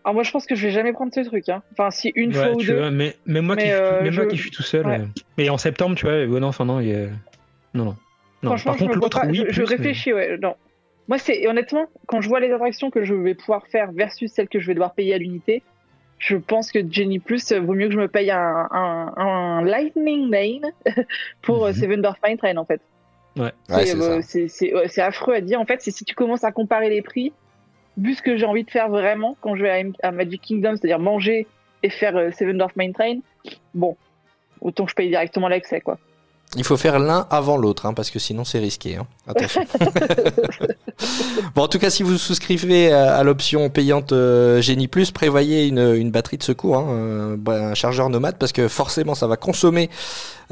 Alors moi, je pense que je vais jamais prendre ce truc. Hein. Enfin, si une Ouais, fois ou tu deux. vois, mais même moi, Mais, qui, euh, même moi je- qui suis tout seul. Ouais. euh, Mais en septembre, tu vois, ouais, non, enfin non, il y a- non, non. Non, Franchement, par je, contre, l'autre, oui. je, je mais- réfléchis, ouais, non. Moi, c'est honnêtement, quand je vois les attractions que je vais pouvoir faire versus celles que je vais devoir payer à l'unité, je pense que Jenny Plus, euh, vaut mieux que je me paye un, un, un Lightning Lane pour euh, Mhm. Seven Dwarf Mine Train, en fait. Ouais, C'est, euh, ouais, c'est affreux à dire. En fait, c'est si tu commences à comparer les prix, vu ce que j'ai envie de faire vraiment quand je vais à, M- à Magic Kingdom, c'est-à-dire manger et faire euh, Seven Dwarf Mine Train, bon, autant que je paye directement l'accès, quoi. Il faut faire l'un avant l'autre, hein, parce que sinon c'est risqué. hein. Attention. bon, en tout cas, si vous souscrivez à, l'option payante euh, Génie Plus, prévoyez une, une batterie de secours, hein, un, bah, un chargeur nomade, parce que forcément, ça va consommer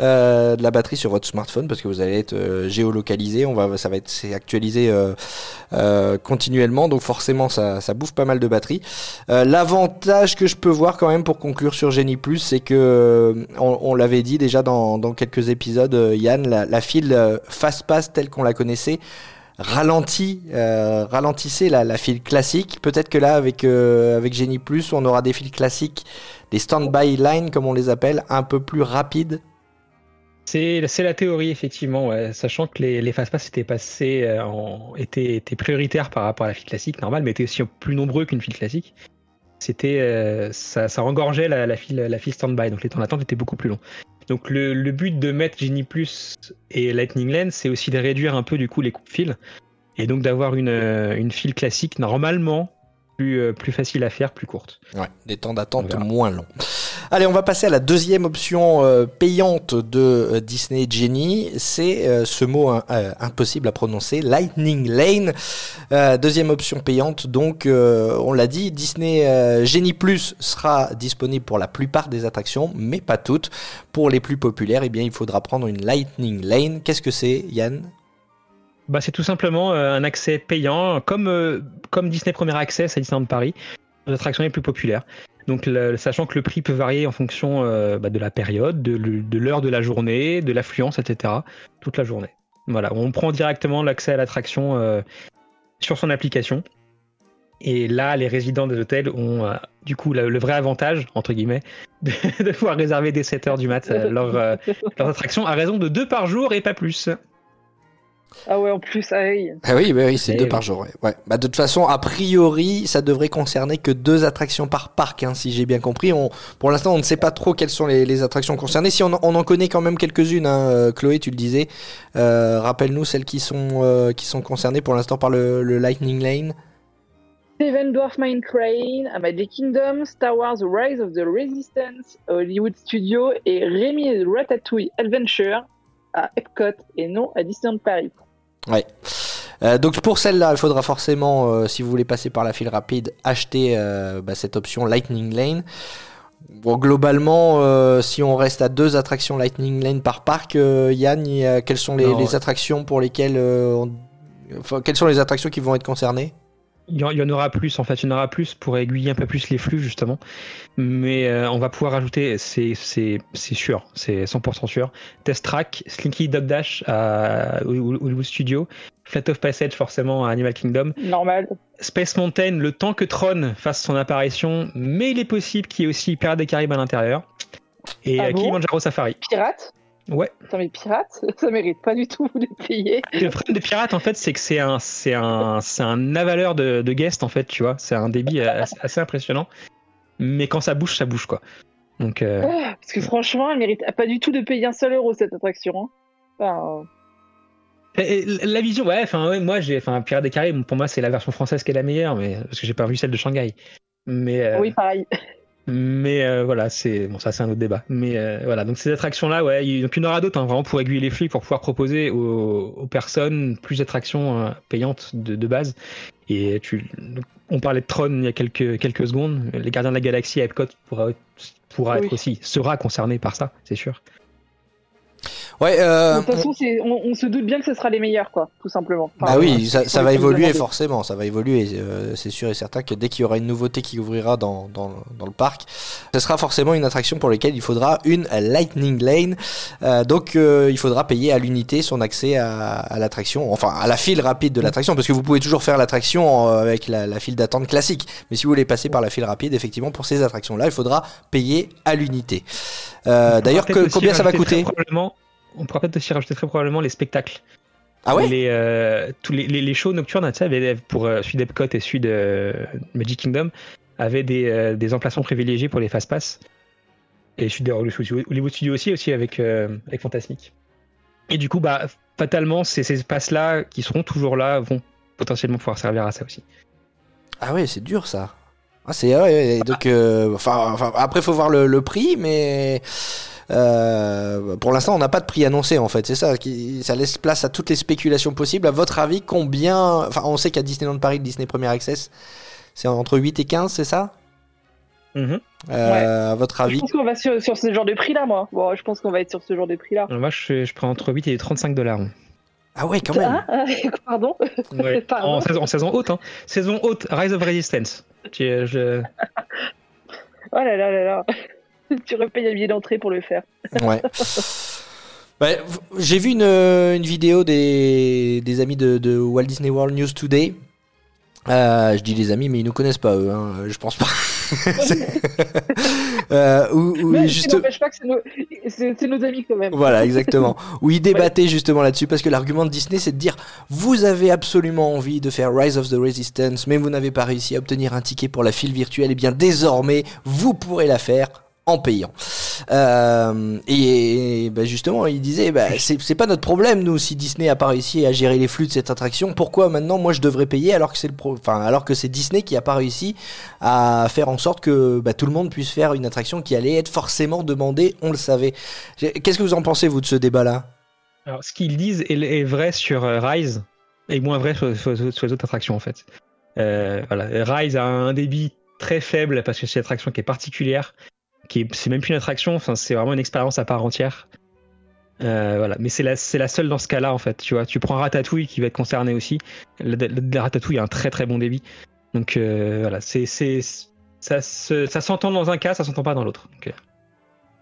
euh, de la batterie sur votre smartphone, parce que vous allez être euh, géolocalisé. On va, ça va être c'est actualisé euh, continuellement, donc forcément, ça, ça bouffe pas mal de batterie. L'avantage que je peux voir quand même pour conclure sur Genie Plus, c'est que on, l'avait dit déjà dans, dans quelques épisodes, Yann, la, file fast pass telle qu'on la connaissait ralentit, ralentissait la, file classique. Peut-être que là, avec avec Genie Plus, on aura des files classiques, des stand-by line comme on les appelle, un peu plus rapides. C'est la théorie, effectivement, ouais. sachant que les, les fast-pass étaient passés, euh, en, étaient, étaient prioritaires par rapport à la file classique normale, mais étaient aussi plus nombreux qu'une file classique. C'était, euh, ça, ça engorgeait la, la file, la file stand-by, donc les temps d'attente étaient beaucoup plus longs. Donc le, le but de mettre Genie Plus et Lightning Lane, c'est aussi de réduire un peu du coup les coupes fil et donc d'avoir une, euh, une file classique normalement plus, plus facile à faire, plus courte. Ouais, des temps d'attente moins longs. Allez, on va passer à la deuxième option euh, payante de euh, Disney Genie. C'est euh, ce mot hein, impossible à prononcer, Lightning Lane. Deuxième option payante, donc on l'a dit, Disney Genie Plus sera disponible pour la plupart des attractions, mais pas toutes. Pour les plus populaires, eh bien, il faudra prendre une Lightning Lane. Qu'est-ce que c'est, Yann? Bah, c'est tout simplement un accès payant, comme, comme Disney Premier Access à Disneyland Paris, aux attractions les plus populaires. Donc, le- sachant que le prix peut varier en fonction euh, bah, de la période, de, l'heure de la journée, de l'affluence, etc. Toute la journée. Voilà, on prend directement l'accès à l'attraction euh, sur son application. Et là, les résidents des hôtels ont euh, du coup le, vrai avantage, entre guillemets, de, pouvoir réserver dès 7h du mat leur, leurs attractions à raison de deux par jour et pas plus. Ah ouais, en plus, ah oui. Ah oui, bah oui c'est Eh deux oui. par jour. Ouais. Ouais. Bah, de toute façon, a priori, ça devrait concerner que deux attractions par parc, hein, si j'ai bien compris. On, pour l'instant, on ne sait pas trop quelles sont les, les attractions concernées. Si on, en- on en connaît quand même quelques-unes, hein, euh, Chloé, tu le disais. Euh, Rappelle-nous celles qui sont euh, qui sont concernées pour l'instant par le, le Lightning Lane. Seven Dwarf Mine Crane, à Magic Kingdom, Star Wars The Rise of the Resistance, Hollywood Studios et Rémi et Ratatouille Adventure à Epcot et non à Disneyland Paris. Ouais. Euh, donc pour celle-là, il faudra forcément, euh, si vous voulez passer par la file rapide, acheter euh, bah, cette option Lightning Lane. Bon, globalement, euh, si on reste à deux attractions Lightning Lane par parc, euh, Yann, y a- quelles sont les, Non. les attractions pour lesquelles, euh, on- enfin, quelles sont les attractions qui vont être concernées? Il y, en, aura plus, en fait, il y en aura plus pour aiguiller un peu plus les flux, justement. Mais euh, on va pouvoir ajouter, c'est sûr, c'est 100% sûr, Test Track, Slinky Dog Dash à Hollywood Studio, Flat of Passage, forcément, à Animal Kingdom, Normal. Space Mountain, le temps que Tron fasse son apparition, mais il est possible qu'il y ait aussi Pirates des Caraïbes à l'intérieur. Et Ah euh, bon? Kilimanjaro Safari. Pirate Ouais. Putain, mais pirate, ça mérite pas du tout de payer. Le problème des pirates, en fait, c'est que c'est un, c'est un, c'est un avaleur de, de guests, en fait, tu vois. C'est un débit assez, assez impressionnant. Mais quand ça bouge, ça bouge, quoi. Donc, euh, Ah, Parce que franchement, elle mérite pas du tout de payer un seul euro cette attraction. hein. Enfin, et- et la vision, ouais, enfin, ouais, moi, j'ai, enfin, Pirates des Caraïbes, pour moi, c'est la version française qui est la meilleure, mais parce que j'ai pas vu celle de Shanghai. Mais, euh, oui, pareil. Mais euh, voilà, c'est bon, ça, c'est un autre débat. Mais euh, voilà, donc ces attractions-là, ouais, il, y en aura d'autres, hein, vraiment pour aiguiller les flux, pour pouvoir proposer aux, aux personnes plus d'attractions euh, payantes de, de base. Et tu, on parlait de Tron il y a quelques quelques secondes. Les Gardiens de la Galaxie à Epcot pourra, pourra Oui. être aussi, sera concerné par ça, c'est sûr. Ouais, euh, de toute façon, c'est- on, on se doute bien que ce sera les meilleurs, quoi, tout simplement. Enfin, Bah oui, ça, va évoluer forcément, ça va évoluer. euh, c'est sûr et certain que dès qu'il y aura une nouveauté qui ouvrira dans, dans, dans le parc, ce sera forcément une attraction pour laquelle il faudra une Lightning Lane. Euh, donc euh, il faudra payer à l'unité son accès à, à l'attraction, enfin à la file rapide de l'attraction, parce que vous pouvez toujours faire l'attraction euh, avec la, la file d'attente classique. Mais si vous voulez passer par la file rapide, effectivement, pour ces attractions-là, il faudra payer à l'unité. Euh, D'ailleurs, combien ça va coûter? probablement- On pourra peut-être aussi rajouter très probablement les spectacles. Ah ouais les, euh, tous les, les, les shows nocturnes, tu sais, pour euh, celui d'Epcot et de euh, Magic Kingdom, avaient des, euh, des emplacements privilégiés pour les fast pass. Et de Hollywood Studio- aussi, aussi avec, avec Fantasmic. Et du coup, bah, fatalement, ces, ces passes-là, qui seront toujours là, vont potentiellement pouvoir servir à ça aussi. Ah ouais, c'est dur ça. Ah, c'est ouais, ouais, donc euh, enfin, enfin, après faut voir le, le prix, mais euh, pour l'instant on n'a pas de prix annoncé en fait. C'est ça qui ça laisse place à toutes les spéculations possibles. À votre avis, combien Enfin, on sait qu'à Disneyland Paris, Disney Premier Access, c'est entre 8 et 15, c'est ça? Mhm. Euh, À votre Je avis? pense qu'on va sur, sur ce genre de prix-là, moi. Bon, je pense qu'on va être sur ce genre de prix-là. Alors Moi, je, je prends entre 8 et 35 dollars. Ah ouais, quand même. Ah, ah, pardon Pardon. en, saison, en saison haute. Hein. Saison haute, Rise of Resistance. Tu- je- Oh là là là là. tu repayes un billet d'entrée pour le faire. Ouais. V- J'ai vu une, euh, une vidéo des, des amis de, de Walt Disney World News Today. Euh, je dis les amis, mais ils nous connaissent pas eux, hein, je pense pas. Euh, où, où Mais juste... ça n'empêche pas que c'est nos... amis quand même. Voilà, exactement. Où ils débattaient justement là-dessus, parce que l'argument de Disney, c'est de dire vous avez absolument envie de faire Rise of the Resistance, mais vous n'avez pas réussi à obtenir un ticket pour la file virtuelle. Et bien désormais, vous pourrez la faire en payant. Euh, et, bah, justement, il disait bah, c'est pas notre problème nous si Disney a pas réussi à gérer les flux de cette attraction. Pourquoi maintenant moi je devrais payer alors que c'est enfin Disney qui a pas réussi à faire en sorte que bah, tout le monde puisse faire une attraction qui allait être forcément demandée. On le savait. Qu'est-ce que vous en pensez vous de ce débat-là? Alors, ce qu'ils disent est, vrai sur euh, Rise et moins vrai sur les autres attractions en fait. Euh, voilà. Rise a un débit très faible parce que c'est une attraction qui est particulière, qui c'est même plus une attraction, enfin, c'est vraiment une expérience à part entière. Euh, voilà, mais c'est la, c'est la seule dans ce cas-là en fait. Tu vois, tu prends Ratatouille qui va être concerné aussi. Le Ratatouille a un très très bon débit. Donc euh, voilà, c'est, c'est, ça, se- ça s'entend dans un cas, ça s'entend pas dans l'autre. Donc, euh,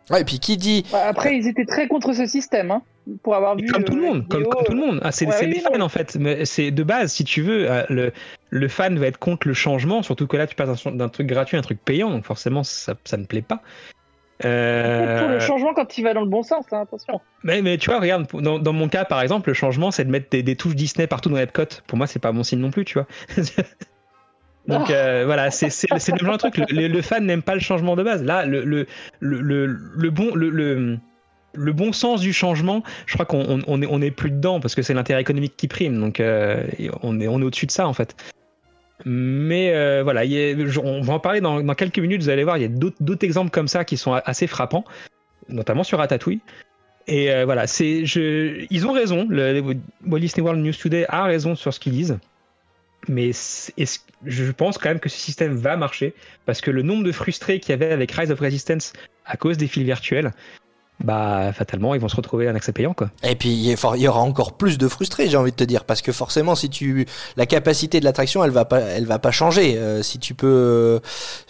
Ouais, et puis qui dit Après, ils étaient très contre ce système, hein, pour avoir vu. comme tout le la monde, comme, vidéo, comme tout le monde. Ah, c'est Ouais, c'est oui, des oui, fans en fait. Mais c'est de base, si tu veux, euh, le, le fan va être contre le changement, surtout que là tu passes d'un- truc gratuit à un truc payant, donc forcément ça, ça ne plaît pas. Euh, Pour le changement quand il va dans le bon sens, hein, attention. Mais, mais tu vois, regarde, dans, dans mon cas, par exemple, le changement, c'est de mettre des, des touches Disney partout dans Epcot. Pour moi, c'est pas mon signe non plus, tu vois. Donc euh, voilà, c'est le même genre de truc. Le, le fan n'aime pas le changement de base. Là, le, le, le, le, le bon, le, le, bon sens du changement, je crois qu'on on, on est, plus dedans parce que c'est l'intérêt économique qui prime. Donc euh, on est, au-dessus de ça en fait. Mais euh, voilà, on va en parler dans, quelques minutes. Vous allez voir, il y a d'autres exemples comme ça qui sont assez frappants, notamment sur Ratatouille. Et euh, voilà, c'est, ils ont raison. Le, le Walt Disney World News Today a raison sur ce qu'ils disent. Mais je pense quand même que ce système va marcher parce que le nombre de frustrés qu'il y avait avec Rise of Resistance à cause des fils virtuels, bah fatalement ils vont se retrouver un accès payant quoi. Et puis il y aura encore plus de frustrés, j'ai envie de te dire, parce que forcément, si tu la capacité de l'attraction, elle va pas, elle va pas changer. Euh, si tu peux, euh,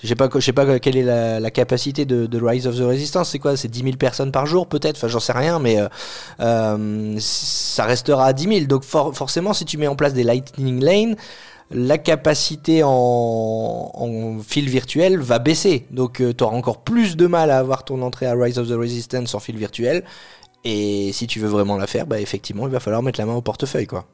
je pas, je sais pas quelle est la, la capacité de, de Rise of the Resistance. C'est quoi? C'est 10 000 personnes par jour, peut-être? Enfin, j'en sais rien, mais euh, euh, ça restera à 10 000. Donc for- forcément, si tu mets en place des Lightning Lane, la capacité en, fil virtuel va baisser. Donc tu auras encore plus de mal à avoir ton entrée à Rise of the Resistance en fil virtuel. Et si tu veux vraiment la faire, bah effectivement, il va falloir mettre la main au portefeuille, quoi.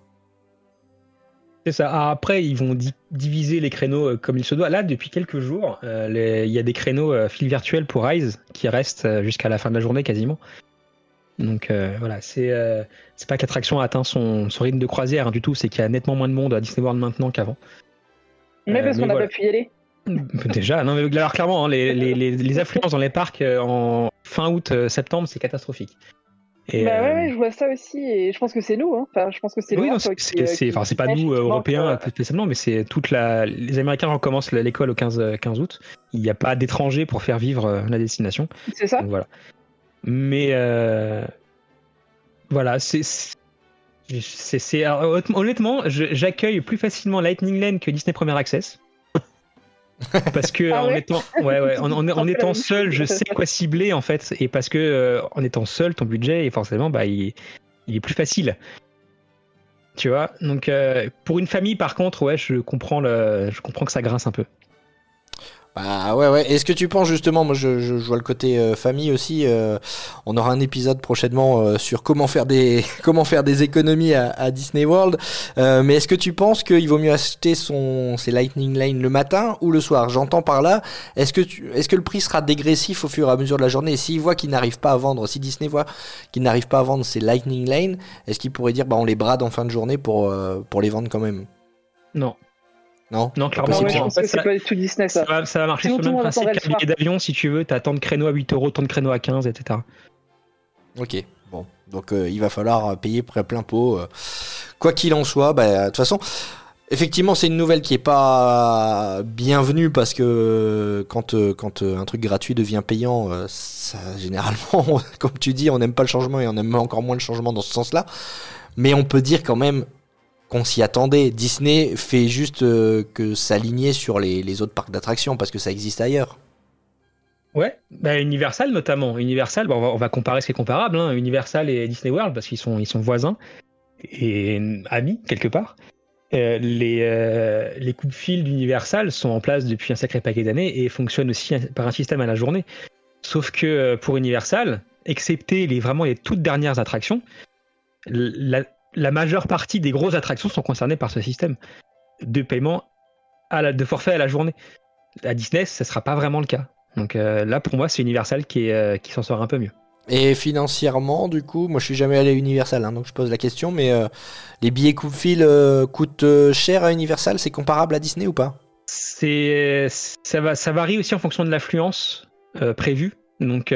C'est ça. Ah, Après, ils vont di- diviser les créneaux euh, comme il se doit. Là, depuis quelques jours, euh, il y a des créneaux euh, fil virtuel pour Rise qui restent euh, jusqu'à la fin de la journée quasiment. Donc euh, voilà, c'est euh, c'est pas qu'Attraction a atteint son, son rythme de croisière hein, du tout, c'est qu'il y a nettement moins de monde à Disney World maintenant qu'avant. Mais Euh, parce qu'on n'a voilà. pas pu y aller. Déjà, non mais alors clairement, hein, les, les, les, les affluences dans les parcs euh, en fin août, septembre, c'est catastrophique. Et, bah ouais, ouais, je vois ça aussi et je pense que c'est nous. Hein. Enfin, je pense que c'est oui, c'est enfin, c'est pas nous, Européens, spécialement, mais c'est toute la. Les Américains recommencent l'école au 15, euh, 15 août. Il n'y a pas d'étrangers pour faire vivre la destination. C'est ça. Donc voilà. Mais euh, voilà, c'est. honnêtement- j'accueille plus facilement Lightning Lane que Disney Premier Access. parce que Ah en ouais étant, ouais, ouais, en, en- en Un peu la étant même seul, je sais quoi cibler en fait, et parce que euh, en étant seul, ton budget, et forcément, bah, il, il est plus facile. Tu vois, donc euh, pour une famille, par contre, ouais, je comprends le, je comprends que ça grince un peu. Bah ouais, ouais. Est-ce que tu penses justement, moi je, vois le côté euh, famille aussi. euh, on aura un épisode prochainement euh, sur comment faire des comment faire des économies à, Disney World. Mais est-ce que tu penses qu'il vaut mieux acheter son ses Lightning Lane le matin ou le soir? J'entends par là. Est-ce que le prix sera dégressif au fur et à mesure de la journée? Et s'il voit qu'il n'arrive pas à vendre, si Disney voit qu'il n'arrive pas à vendre ses Lightning Lane, est-ce qu'il pourrait dire bah on les brade en fin de journée pour les vendre quand même? Non, Non. non, clairement, ouais, c'est en fait, pas du tout Disney Ça ça. va, ça va marcher sur le même principe qu'un le billet d'avion, si tu veux, t'as tant de créneaux à 8 euros, tant de créneaux à 15, etc. Ok, bon. Donc euh, il va falloir payer près plein pot. euh. Quoi qu'il en soit, bah, de toute façon, effectivement, c'est une nouvelle qui est pas bienvenue parce que euh, quand, euh, quand euh, un truc gratuit devient payant, euh, ça, généralement, comme tu dis, on n'aime pas le changement et on aime encore moins le changement dans ce sens-là. Mais on peut dire quand même qu'on s'y attendait. Disney fait juste euh, que s'aligner sur les, autres parcs d'attractions parce que ça existe ailleurs. Ouais, bah Universal notamment. Universal, bah, on, va, comparer ce qui est comparable, hein, Universal et Disney World, parce qu'ils sont, ils sont voisins et amis quelque part. Euh, les, euh, les fil d'Universal sont en place depuis un sacré paquet d'années et fonctionnent aussi par un système à la journée. Sauf que euh, pour Universal, excepté les, vraiment les toutes dernières attractions, la, la majeure partie des grosses attractions sont concernées par ce système de paiement à la, de forfait à la journée. À Disney, ce ne sera pas vraiment le cas. Donc euh, là, pour moi, c'est Universal qui, euh, qui s'en sort un peu mieux. Et financièrement, du coup, moi je suis jamais allé à Universal, hein, donc je pose la question, mais euh, les billets coup de fil euh, coûtent cher à Universal, c'est comparable à Disney ou pas? C'est, ça, va, ça varie aussi en fonction de l'affluence prévue. Donc,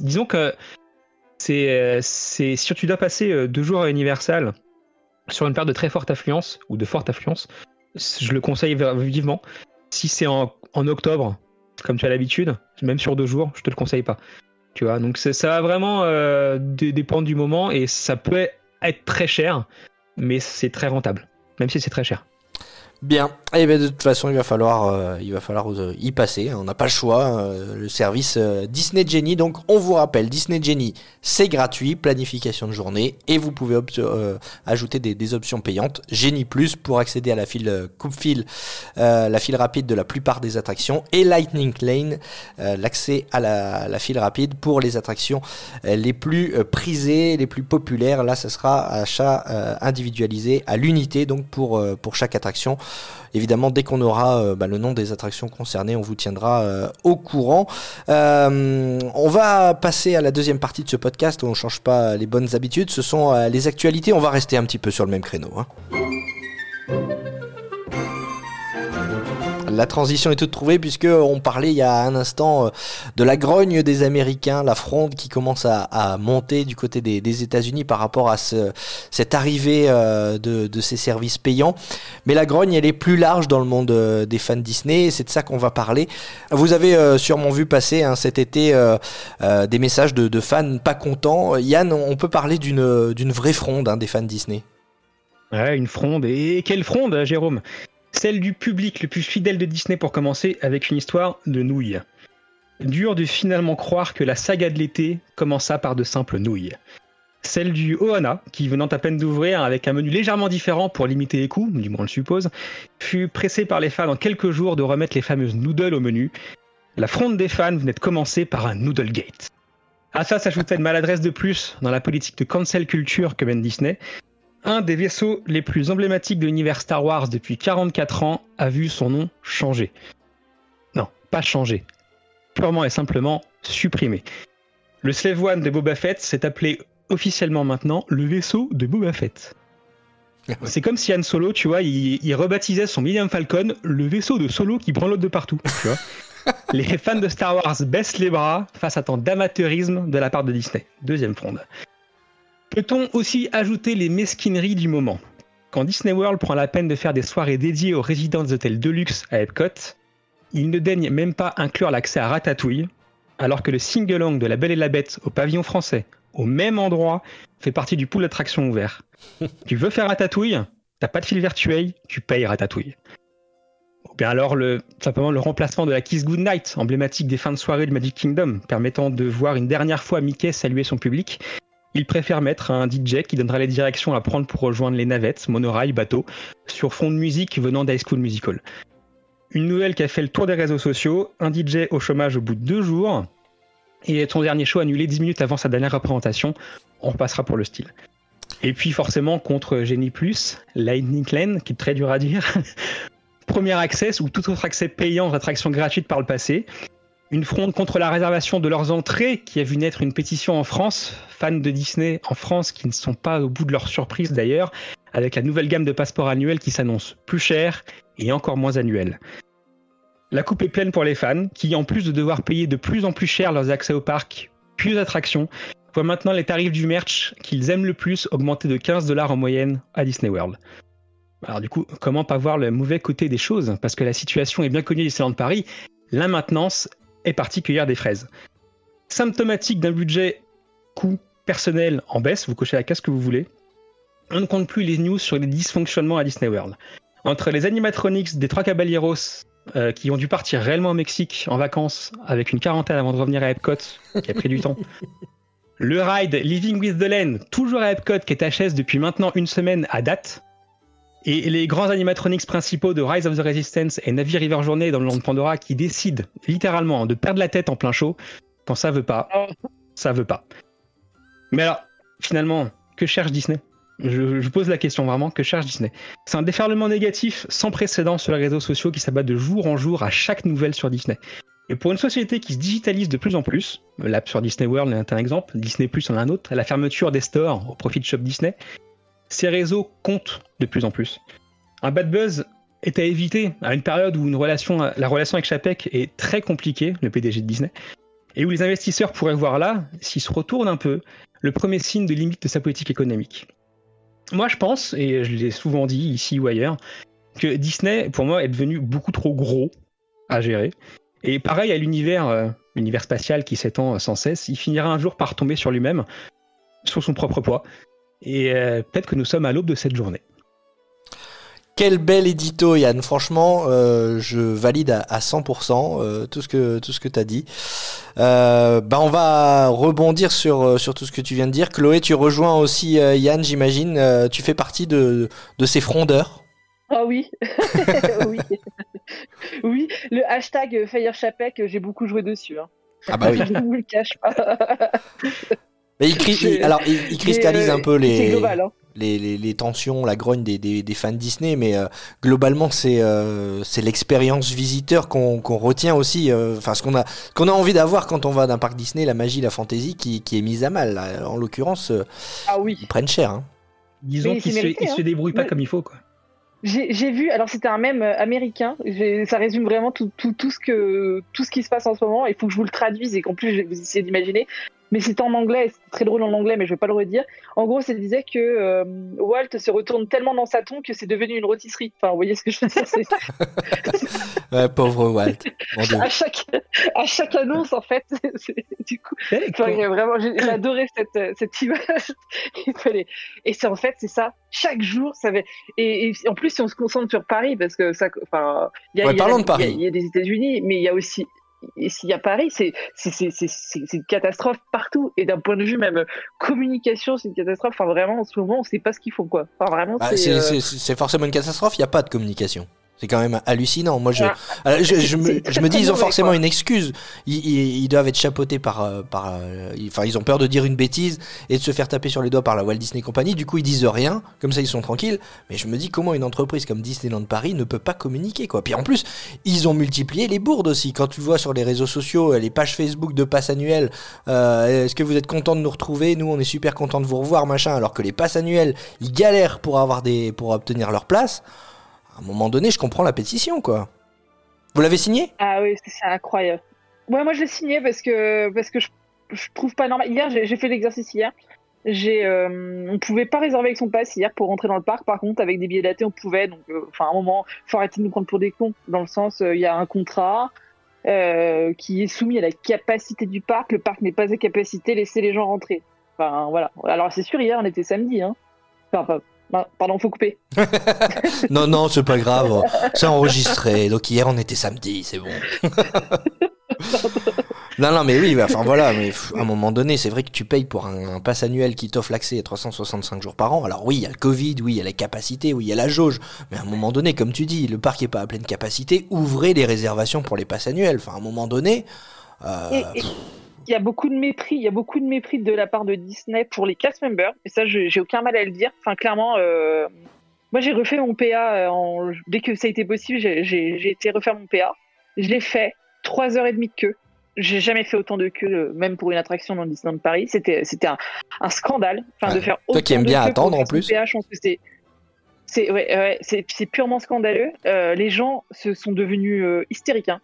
disons que c'est, euh, c'est, si tu dois passer euh, deux jours à Universal sur une période de très forte affluence ou de forte affluence, je le conseille vivement. Si c'est en, octobre, comme tu as l'habitude, même sur deux jours, je te le conseille pas. Tu vois, donc ça va vraiment euh, dé- dépendre du moment et ça peut être très cher, mais c'est très rentable, même si c'est très cher. Bien. Et bien de toute façon, il va falloir, euh, il va falloir euh, y passer. On n'a pas le choix. euh, le service Disney Genie. Donc, on vous rappelle, Disney Genie, c'est gratuit, planification de journée, et vous pouvez ajouter des, options payantes. Genie Plus pour accéder à la file coupe-fil, la file rapide de la plupart des attractions, et Lightning Lane, l'accès à la, la file rapide pour les attractions les plus prisées, les plus populaires. Là, ce sera achat individualisé à l'unité, donc pour pour chaque attraction. Évidemment, dès qu'on aura euh, bah, le nom des attractions concernées, on vous tiendra euh, au courant. Euh, on va passer à la deuxième partie de ce podcast où on change pas les bonnes habitudes. Ce sont les actualités. On va rester un petit peu sur le même créneau. hein. La transition est toute trouvée puisque on parlait il y a un instant euh, de la grogne des Américains, la fronde qui commence à, monter du côté des, États-Unis par rapport à ce, cette arrivée euh, de, ces services payants. Mais la grogne, elle est plus large dans le monde euh, des fans Disney. et C'est de ça qu'on va parler. Vous avez sûrement vu passer hein, cet été des messages de, fans pas contents. Yann, on peut parler d'une d'une vraie fronde hein, des fans Disney. Ouais, une fronde. Et quelle fronde, Jérôme? Celle du public le plus fidèle de Disney pour commencer, avec une histoire de nouilles. Dur de finalement croire que la saga de l'été commença par de simples nouilles. Celle du Ohana, qui venant à peine d'ouvrir avec un menu légèrement différent pour limiter les coûts, du moins on le suppose, fut pressé par les fans en quelques jours de remettre les fameuses noodles au menu. La fronde des fans venait de commencer par un Noodlegate. À ça s'ajoutait une maladresse de plus dans la politique de cancel culture que mène Disney, un des vaisseaux les plus emblématiques de l'univers Star Wars depuis 44 ans a vu son nom changer. Non, pas changer. Purement et simplement supprimé. Le Slave One de Boba Fett s'est appelé officiellement maintenant le vaisseau de Boba Fett. C'est comme si Han Solo, tu vois, il, il rebaptisait son Millennium Falcon le vaisseau de Solo qui branlote de partout. Tu vois les fans de Star Wars baissent les bras face à tant d'amateurisme de la part de Disney. Deuxième fronde. Peut-on aussi ajouter les mesquineries du moment? Quand Disney World prend la peine de faire des soirées dédiées aux résidents des hôtels Deluxe à Epcot, il ne daigne même pas inclure l'accès à Ratatouille, alors que le sing-along de La Belle et la Bête au pavillon français, au même endroit, fait partie du pool d'attractions ouvert. tu veux faire Ratatouille? T'as pas de fil virtuel, tu payes Ratatouille. Ou bien alors le, simplement le remplacement de la Kiss Goodnight, emblématique des fins de soirée de Magic Kingdom, permettant de voir une dernière fois Mickey saluer son public. Il préfère mettre un DJ qui donnera les directions à prendre pour rejoindre les navettes, monorail, bateau, sur fond de musique venant d'High School Musical. Une nouvelle qui a fait le tour des réseaux sociaux, un DJ au chômage au bout de deux jours, et son dernier show annulé 10 minutes avant sa dernière représentation, on repassera pour le style. Et puis forcément contre Genie Plus, Lightning Lane, qui est très dur à dire, Premier Access ou tout autre accès payant aux attractions gratuites par le passé. Une fronde contre la réservation de leurs entrées qui a vu naître une pétition en France, fans de Disney en France qui ne sont pas au bout de leur surprise d'ailleurs, avec la nouvelle gamme de passeports annuels qui s'annonce plus cher et encore moins annuelle. La coupe est pleine pour les fans qui, en plus de devoir payer de plus en plus cher leurs accès au parc, puis aux attractions, voient maintenant les tarifs du merch qu'ils aiment le plus augmenter de 15 dollars en moyenne à Disney World. Alors du coup, comment pas voir le mauvais côté des choses? Parce que la situation est bien connue Disneyland Paris, la maintenance est particulière des fraises. Symptomatique d'un budget coût personnel en baisse, vous cochez la case que vous voulez, on ne compte plus les news sur les dysfonctionnements à Disney World. Entre les animatronics des trois caballeros euh, qui ont dû partir réellement au Mexique en vacances avec une quarantaine avant de revenir à Epcot, qui a pris du temps. Le ride Living with the Land, toujours à Epcot, qui est HS depuis maintenant une semaine à date. Et les grands animatronics principaux de Rise of the Resistance et Navi River Journey dans le land Pandora qui décident littéralement de perdre la tête en plein show quand ça veut pas, ça veut pas. Mais alors, finalement, que cherche Disney? Je, je pose la question vraiment, que cherche Disney? C'est un déferlement négatif sans précédent sur les réseaux sociaux qui s'abat de jour en jour à chaque nouvelle sur Disney. Et pour une société qui se digitalise de plus en plus, l'app sur Disney World est un exemple, Disney Plus en a un autre, la fermeture des stores au profit de Shop Disney, ces réseaux comptent de plus en plus. Un bad buzz est à éviter à une période où la relation avec Chapek est très compliquée, le PDG de Disney, et où les investisseurs pourraient voir là, s'ils se retournent un peu, le premier signe de limite de sa politique économique. Moi, je pense, et je l'ai souvent dit ici ou ailleurs, que Disney, pour moi, est devenu beaucoup trop gros à gérer. Et pareil à l'univers, euh, l'univers spatial qui s'étend sans cesse, il finira un jour par tomber sur lui-même, sur son propre poids. Et euh, peut-être que nous sommes à l'aube de cette journée. quel bel édito, Yann. Franchement, euh, je valide à, à 100% euh, tout ce que tout ce que t'as dit. Euh, bah, on va rebondir sur sur tout ce que tu viens de dire. Chloé, tu rejoins aussi euh, Yann, j'imagine. Euh, tu fais partie de de ces frondeurs. Ah oui, oui, oui. Le hashtag Fire Chapek, j'ai beaucoup joué dessus. Hein. Ah bah oui. Je ne vous le cache pas. Mais il, cri- alors il, il cristallise Mais, un peu euh, C'est les global. Hein. les, les, les tensions, la grogne des, des, des fans Disney, mais euh, globalement c'est euh, c'est l'expérience visiteur qu'on retient aussi, euh, enfin ce qu'on a ce qu'on a envie d'avoir quand on va d'un parc Disney, la magie, la fantaisie qui, qui est mise à mal. là. En l'occurrence, euh, Ah oui. ils prennent cher. Hein. Disons qu'ils se, hein. débrouillent pas Mais- comme il faut, quoi. J'ai j'ai vu, alors c'était un mème américain, ça résume vraiment tout, tout, tout, ce que, tout ce qui se passe en ce moment, il faut que je vous le traduise et qu'en plus je- vous essayez d'imaginer, mais c'était en anglais, c'est très drôle en anglais, mais je vais pas le redire. En gros, ça disait que euh, Walt se retourne tellement dans sa tombe que c'est devenu une rôtisserie. Enfin, vous voyez ce que je veux dire c'est- Ouais, pauvre Walt. Mon Dieu. à, chaque, à chaque annonce, en fait, du coup, Enfin, vraiment, j'ai adoré cette, euh, cette image. Il fallait- et c'est en fait, c'est ça. Chaque jour, ça va. Et, et en plus, si on se concentre sur Paris, parce que ça, enfin, il Ouais, il y a parlons la- de Paris. Il y, a- il y a des États-Unis, mais il y a aussi. Et s'il y a Paris, c'est c'est c'est c'est c'est- c'est une catastrophe partout. Et d'un point de vue même euh, communication, c'est une catastrophe. Enfin, vraiment, en ce moment, on sait pas ce qu'il faut, quoi. Enfin, vraiment, Bah, c'est. euh, c'est forcément une catastrophe, il n'y a pas de communication. C'est quand même hallucinant. Moi, je, Ah, je me, je dis, ils ont forcément quoi. une excuse. Ils, ils, ils doivent être chapeautés par, euh, par, euh, enfin, ils ont peur de dire une bêtise et de se faire taper sur les doigts par la Walt Disney Company. Du coup, ils disent rien. Comme ça, ils sont tranquilles. Mais je me dis, comment une entreprise comme Disneyland Paris ne peut pas communiquer, quoi? Puis en plus, ils ont multiplié les bourdes aussi. Quand tu vois sur les réseaux sociaux, euh, les pages Facebook de passes annuelles, euh, est-ce que vous êtes content de nous retrouver? Nous, on est super content de vous revoir, machin. Alors que les passes annuelles, ils galèrent pour avoir des, pour obtenir leur place. À un moment donné, je comprends la pétition, quoi. Vous l'avez signé? Ah oui, c'est incroyable. Ouais, moi je l'ai signé parce que parce que je, trouve pas normal. Hier, j'ai fait l'exercice hier. J'ai, euh, on pouvait pas réserver avec son pass hier pour rentrer dans le parc. Par contre, avec des billets datés, on pouvait. Donc, euh, enfin, à un moment, faut arrêter de nous prendre pour des cons. Dans le sens, euh, il y a un contrat euh, qui est soumis à la capacité du parc. Le parc n'est pas à capacité, laissez les gens rentrer. Enfin, voilà. Alors, c'est sûr, hier, on était samedi. Hein. Enfin, pardon, faut couper. Non, non, c'est pas grave. C'est enregistré. Donc hier, on était samedi, c'est bon. non, non, mais oui, bah, enfin voilà. Mais pff, à un moment donné, c'est vrai que tu payes pour un, un pass annuel qui t'offre l'accès à 365 jours par an. Alors oui, il y a le Covid, oui, il y a les capacités, oui, il y a la jauge. Mais à un moment donné, comme tu dis, le parc est pas à pleine capacité. Ouvrez les réservations pour les passes annuelles. Enfin, à un moment donné. euh, Et- et Il y a beaucoup de mépris, il y a beaucoup de mépris de la part de Disney pour les cast members, et ça, j'ai aucun mal à le dire. Enfin, clairement, euh, moi, j'ai refait mon PA euh, en- dès que ça a été possible. J'ai été refaire mon PA. Je l'ai fait trois heures et demie de queue. J'ai jamais fait autant de queue, euh, même pour une attraction dans Disneyland Paris. C'était c'était un, un scandale. Enfin, Ouais. de faire Toi qui autant aimes bien attendre, en plus. PA, je pense que c'est c'est purement scandaleux. Euh, les gens se sont devenus euh, hystériques. hein.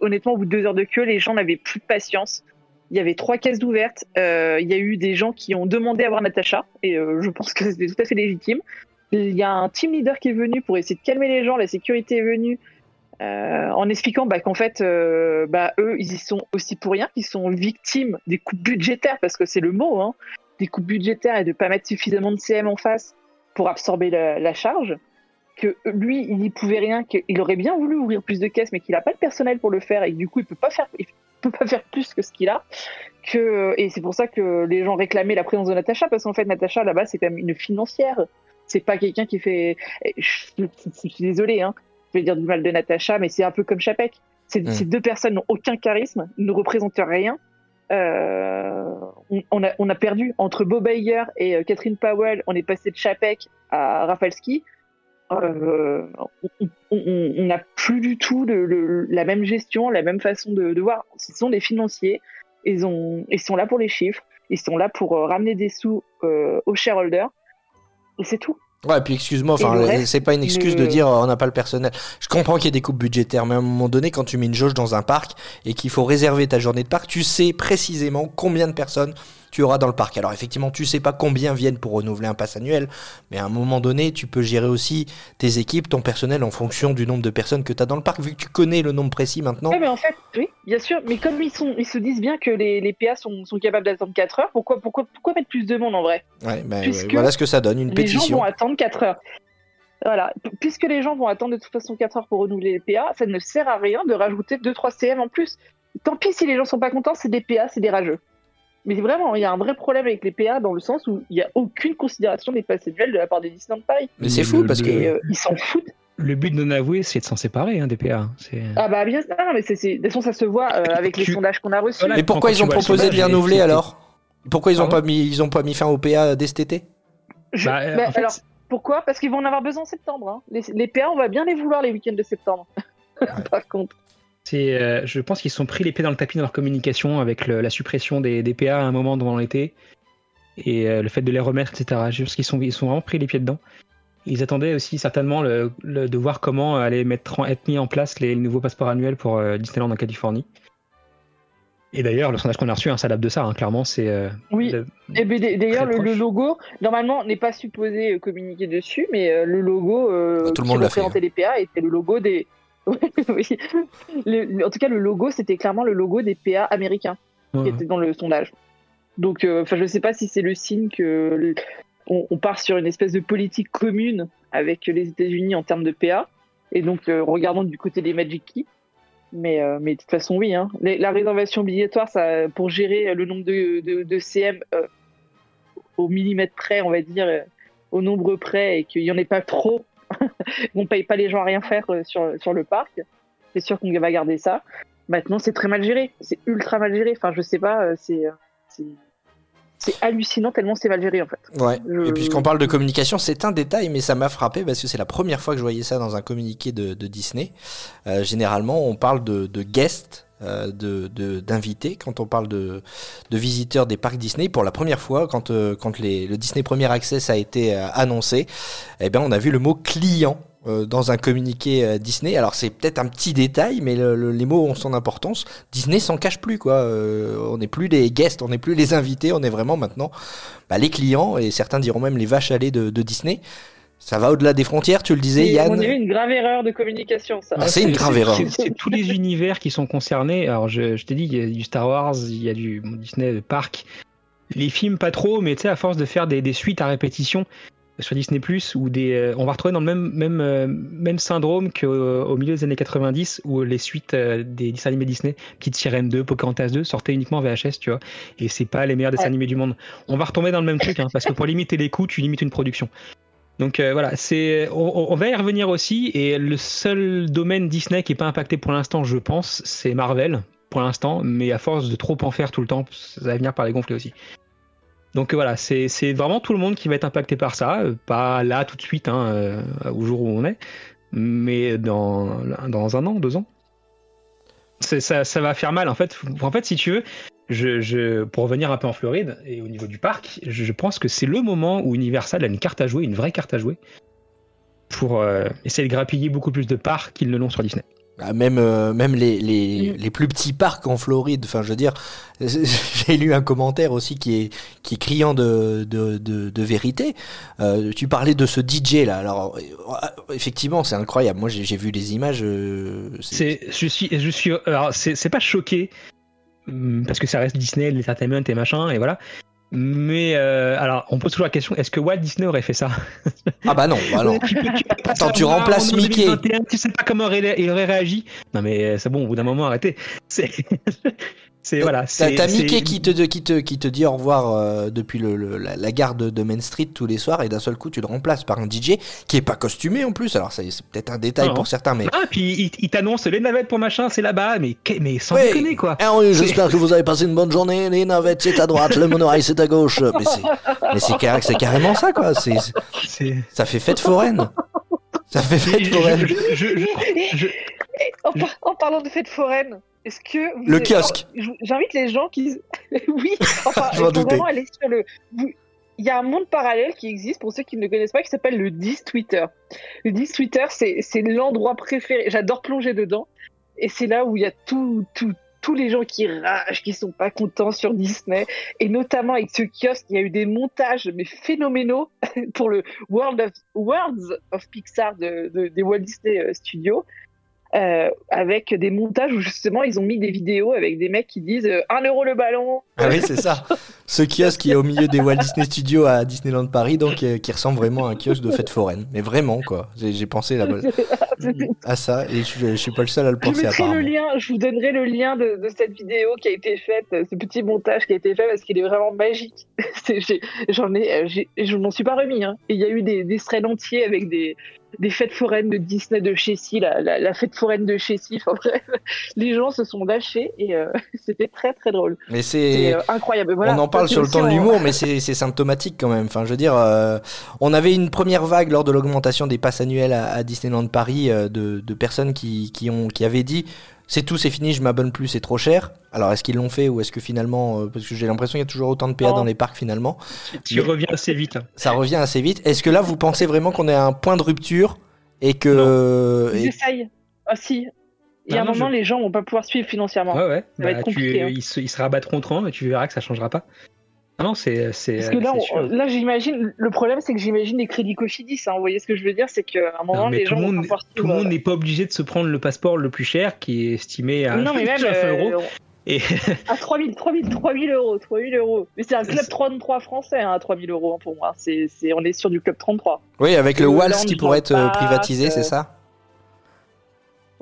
Honnêtement, au bout de deux heures de queue, les gens n'avaient plus de patience. Il y avait trois caisses d'ouvertes. Euh, il y a eu des gens qui ont demandé à voir Natacha, et je pense que c'était tout à fait légitime. Il y a un team leader qui est venu pour essayer de calmer les gens. La sécurité est venue en expliquant bah, qu'en fait, bah, eux, ils y sont aussi pour rien, qu'ils sont victimes des coupes budgétaires, parce que c'est le mot, hein, des coupes budgétaires et de pas mettre suffisamment de CM en face pour absorber la, la charge. Que lui, il n'y pouvait rien, qu'il aurait bien voulu ouvrir plus de caisses, mais qu'il n'a pas le personnel pour le faire et que du coup, il peut pas faire, il peut pas faire plus que ce qu'il a. Que, et c'est pour ça que les gens réclamaient la présence de Natacha, parce qu'en fait, Natacha, là-bas, c'est quand même une financière. C'est pas quelqu'un qui fait. Je, suis désolé, hein, je vais dire du mal de Natacha, mais c'est un peu comme Chapek. Ces, Mm. ces deux personnes n'ont aucun charisme, ne représentent rien. Euh, on, a, perdu entre Bob Iger et euh, Catherine Powell. On est passé de Chapek à Rafalski. Euh, on- n'a plus du tout la même gestion, la même façon de, voir. Ce sont des financiers. Ils, ont, ils sont là pour les chiffres. Ils sont là pour ramener des sous aux shareholders. Et c'est tout. Ouais, puis excuse-moi, Et enfin, reste, c'est pas une excuse le- de dire euh, on n'a pas le personnel. Je comprends qu'il y ait des coupes budgétaires, mais à un moment donné, quand tu mets une jauge dans un parc et qu'il faut réserver ta journée de parc, tu sais précisément combien de personnes tu auras dans le parc. Alors effectivement, tu sais pas combien viennent pour renouveler un pass annuel, mais à un moment donné, tu peux gérer aussi tes équipes, ton personnel en fonction du nombre de personnes que tu as dans le parc, vu que tu connais le nombre précis maintenant. Ouais, mais en fait, oui, bien sûr. Mais comme ils, sont, ils se disent bien que les, les PA sont, sont capables d'attendre 4 heures, pourquoi, pourquoi, pourquoi mettre plus de monde en vrai? Ouais, ben, ouais, voilà ce que ça donne, une Les gens pétition. vont attendre 4 heures. Voilà. Puisque les gens vont attendre de toute façon 4 heures pour renouveler les PA, ça ne sert à rien de rajouter 2-3 CM en plus. Tant pis si les gens sont pas contents, c'est des PA, c'est des rageux. Mais vraiment, il y a un vrai problème avec les PA dans le sens où il n'y a aucune considération des passes annuelles de la part des Disneyland Paris. Mais c'est fou parce le- que. Et euh, ils s'en foutent. Le but de non avouer, c'est de s'en séparer hein, des PA. C'est- Ah bah bien, non, mais c'est, c'est- de toute façon, ça se voit euh, avec les Tu- sondages qu'on a reçus. Voilà. Mais pourquoi quand ils ont proposé de les renouveler c'est- alors? Pourquoi ils ont Pardon pas mis ils ont pas mis fin au PA dès cet été? Je- Bah, euh, bah, en fait, alors, pourquoi? Parce qu'ils vont en avoir besoin en septembre. hein. Les, les PA, on va bien les vouloir les week-ends de septembre. Par contre. C'est, euh, je pense qu'ils se sont pris les pieds dans le tapis dans leur communication avec le- la suppression des, des PA à un moment pendant l'été et euh, le fait de les remettre, etc. Je pense qu'ils sont, ils sont vraiment pris les pieds dedans. Ils attendaient aussi certainement le, le- de voir comment allaient mettre, en- être mis en place les, nouveaux passeports annuels pour euh, Disneyland en Californie. Et d'ailleurs, le sondage qu'on a reçu hein, s'adapte de ça. hein, clairement, c'est euh, Oui. le- Et ben, d'ailleurs, le, logo, normalement, n'est pas supposé communiquer dessus, mais euh, le logo tout le qui monde l'a fait, représentait les PA était le logo des. oui. Le- en tout cas, le logo, c'était clairement le logo des PA américains qui était dans le sondage. Donc, euh, enfin, je ne sais pas si c'est le signe que le- on, on part sur une espèce de politique commune avec les États-Unis en termes de PA. Et donc, euh, regardons du côté des Magic Key. Mais, euh, mais de toute façon, oui. Hein. Les- la réservation obligatoire, ça, pour gérer le nombre de, de, de CM euh, au millimètre près, on va dire, euh, au nombre près, et qu'il n'y en ait pas trop, on ne paye pas les gens à rien faire euh, sur, sur le parc. C'est sûr qu'on va garder ça. Maintenant, c'est très mal géré. C'est ultra mal géré. Enfin, je sais pas, euh, c'est. euh, c'est- C'est hallucinant tellement c'est mal géré en fait. Ouais. Je- Et puisqu'on parle de communication, c'est un détail, mais ça m'a frappé parce que c'est la première fois que je voyais ça dans un communiqué de, de Disney. Euh, généralement, on parle de, de guests, euh, de de- d'invités quand on parle de, de visiteurs des parcs Disney. Pour la première fois, quand euh, quand les, le Disney Premier Access a été euh, annoncé, eh ben on a vu le mot client. euh, dans un communiqué Disney, alors c'est peut-être un petit détail, mais le- le- les mots ont son importance. Disney s'en cache plus, quoi. On n'est plus les guests, on n'est plus les invités, on est vraiment maintenant bah, les clients, et certains diront même les vaches à lait de Disney. Ça va au-delà des frontières, tu le disais, Yann. on dirait une grave erreur de communication ça. Ah, c'est une grave erreur. C'est tous les univers qui sont concernés. Alors, je, je t'ai dit, il y a du Star Wars, il y a du Disney de parc. Les films, pas trop, mais tu sais, à force de faire des, des suites à répétition sur Disney ou des, euh, on va retrouver dans le même même euh, même syndrome qu'au au milieu des années 90 où les suites euh, des dessins animés Disney, Petite Sirène 2, Pocahontas 2 sortaient uniquement en VHS, tu vois. Et c'est pas les meilleurs dessins animés du monde. On va retomber dans le même truc, hein, parce que pour limiter les coûts, tu limites une production. Donc euh, voilà, c'est on, va y revenir aussi. Et le seul domaine Disney qui est pas impacté pour l'instant, je pense, c'est Marvel pour l'instant. Mais à force de trop en faire tout le temps, ça va venir par les gonfler aussi. Donc voilà, c'est vraiment tout le monde qui va être impacté par ça. Euh, Pas là tout de suite, hein, euh, au jour où on est, mais dans dans un an, deux ans. Ça, ça va faire mal en fait. En fait, si tu veux, je, je, pour revenir un peu en Floride et au niveau du parc, je, je pense que c'est le moment où Universal a une carte à jouer, une vraie carte à jouer, pour euh, essayer de grappiller beaucoup plus de parts qu'ils ne l'ont sur Disney. Ah, Même, euh, même les, les, les plus petits parcs en Floride, enfin, je veux dire, j'ai lu un commentaire aussi qui est, qui est criant de, de, de, de vérité. Euh, tu parlais de ce DJ là, alors effectivement, c'est incroyable. Moi, j'ai vu les images. euh, c'est- je suis, je suis, alors c'est, pas choqué parce que ça reste Disney, l'entertainment et machin et voilà. Mais euh, alors, on pose toujours la question est-ce que Walt Disney aurait fait ça? Ah bah non, bah non. Tu tu Attends, tu remplaces Mickey. 2021, Tu sais pas comment il aurait réagi Non mais euh, c'est bon, au bout d'un moment, arrêtez. C'est, voilà. T'as Mickey qui te, qui, te, qui te dit au revoir euh, depuis le, le- la, la gare de, de Main Street tous les soirs et d'un seul coup tu le remplaces par un DJ qui est pas costumé en plus. Alors ça, c'est peut-être un détail Non. pour certains, mais Ah, puis il, il t'annonce les navettes pour machin, c'est là-bas, mais, mais sans Ouais. déconner quoi. Ah oui, j'espère que vous avez passé une bonne journée. Les navettes, c'est à droite, le monorail, c'est à gauche. Mais c'est, mais c'est, carré- carrément ça, quoi. C'est, c'est- C'est. ça fait fête foraine. Ça fait fête Je- foraine. je- je- je- je- En, par- en parlant de fête foraine, est-ce que vous Le avez- kiosque. J'invite les gens qui, oui, enfin, faut vraiment aller sur le. Il y a un monde parallèle qui existe pour ceux qui ne le connaissent pas, qui s'appelle le 10 Twitter. Le 10 Twitter, c'est l'endroit préféré. J'adore plonger dedans, et c'est là où il y a tout, tout, tous les gens qui ragent, qui sont pas contents sur Disney, et notamment avec ce kiosque, il y a eu des montages mais phénoménaux pour le World of Worlds of Pixar de, de- des Walt Disney euh, Studios euh, avec des montages où justement ils ont mis des vidéos avec des mecs qui disent euh, 1 euro le ballon. Ah oui, c'est ça. Ce kiosque qui est au milieu des Walt Disney Studios à Disneyland Paris, donc euh, qui ressemble vraiment à un kiosque de fête foraine. Mais vraiment, quoi. J'ai pensé là à ça et je, je suis pas le seul à le Je penser mettrai le lien, je vous donnerai le lien de, de cette vidéo qui a été faite, euh, ce petit montage qui a été fait parce qu'il est vraiment magique. J'en ai, euh, je m'en suis pas remis. Hein. Et il y a eu des, des threads entiers avec des, des fêtes foraines de Disney de Chessy, la, la, la fête foraine de Chessy. Enfin bref, les gens se sont lâchés et euh, c'était très très drôle. Mais C'est euh, incroyable. Voilà. on en parle sur le ton de l'humour, mais c'est symptomatique quand même. Enfin, je veux dire, euh, on avait une première vague lors de l'augmentation des passes annuelles à, à Disneyland Paris de, de personnes qui, qui, ont, qui avaient dit c'est tout, c'est fini, je m'abonne plus, c'est trop cher. Alors, est-ce qu'ils l'ont fait ou est-ce que finalement, euh, parce que j'ai l'impression qu'il y a toujours autant de PA Non. dans les parcs finalement, Tu reviens assez vite. hein. ça revient assez vite. Est-ce que là, vous pensez vraiment qu'on est à un point de rupture et que. Ils et- essayent. Ah si. Il y a Ah un non, moment, je- les gens vont pas pouvoir suivre financièrement. Ouais, ouais. Ça va être Bah, tu- hein. ils, se, ils se rabattront autrement et tu verras que ça changera pas. Ah non, c'est c'est Parce que là, on- là j'imagine, le problème c'est que j'imagine les crédits Cofidis. Hein, vous voyez ce que je veux dire C'est qu'à un moment, Non, mais les tout gens le vont monde, pouvoir tout le monde n'est pas obligé de se prendre le passeport le plus cher qui est estimé à Non, mais même 900 euros. euh, Et à 3000, 3000, 3000 euros, 3000 euros. Mais c'est un club 33 français hein, à 3000 euros hein, pour moi. C'est, c'est, on est sur du club 33. Oui, avec le Le Waltz qui pourrait être euh, privatisé, c'est euh, ça?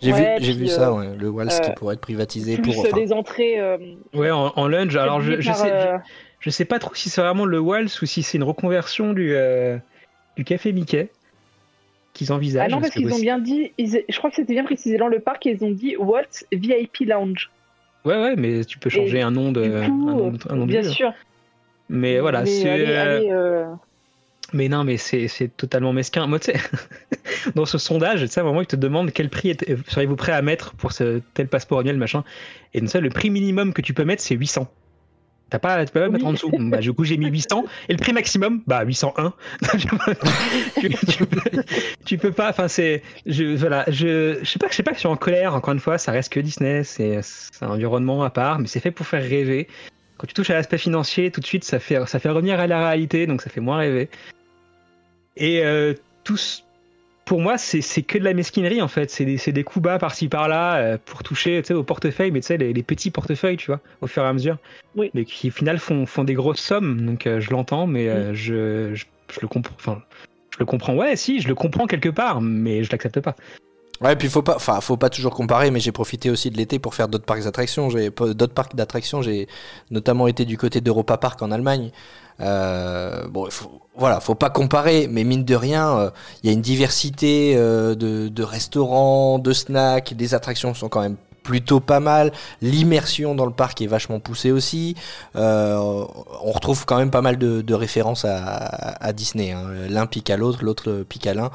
J'ai Ouais, vu, j'ai vu euh, ça, ouais. le Waltz qui euh, pourrait être privatisé Plus pour. euh, enfin, les entrées. euh, ouais, en, en lunge. Alors je, je par, sais, euh, je sais pas trop si c'est vraiment le Waltz ou si c'est une reconversion du euh, du café Mickey qu'ils envisagent. Ah non, parce qu'ils ont bien dit, ils- je crois que c'était bien précisé dans le parc, ils ont dit Waltz VIP Lounge. Ouais, ouais, mais tu peux changer Et un nom de, Du un nom de- un nom de bien sûr. Mais voilà, c'est. euh, euh, Mais non, mais c'est totalement mesquin. Moi, tu sais, dans ce sondage, tu sais, à un moment, ils te demandent quel prix êtes- seriez-vous prêt à mettre pour ce tel passeport annuel, machin. Et donc ça, le prix minimum que tu peux mettre, c'est 800. T'as pas, tu peux pas mettre en dessous. Bah, du coup, j'ai mis 800. Et le prix maximum, bah, 801. tu, tu peux, tu peux pas, enfin, c'est, je, voilà, je, je sais pas, je sais pas que je suis en colère, encore une fois, ça reste que Disney, c'est, c'est un environnement à part, mais c'est fait pour faire rêver. Quand tu touches à l'aspect financier, tout de suite, ça fait, ça fait revenir à la réalité, donc ça fait moins rêver. Et euh, tous, pour moi, c'est que de la mesquinerie en fait. C'est des, coups bas par-ci par-là euh, pour toucher au portefeuille, mais tu sais, les, les petits portefeuilles, tu vois, au fur et à mesure. Oui. Mais qui au final font, font des grosses sommes. Donc euh, je l'entends, mais euh, je, je, je le comprends. Enfin, je le comprends. Ouais, si, je le comprends quelque part, mais je l'accepte pas. Ouais, puis faut pas, enfin, faut pas toujours comparer, mais j'ai profité aussi de l'été pour faire d'autres parcs d'attractions. J'ai d'autres parcs d'attractions. J'ai notamment été du côté d'Europa Park en Allemagne. Euh, bon, faut, voilà, faut pas comparer, mais mine de rien, euh, il y a une diversité euh, de, de restaurants, de snacks, les attractions sont quand même plutôt pas mal. L'immersion dans le parc est vachement poussée aussi. Euh, on retrouve quand même pas mal de, de références à, à Disney. hein. L'un pique à l'autre, l'autre pique à l'un.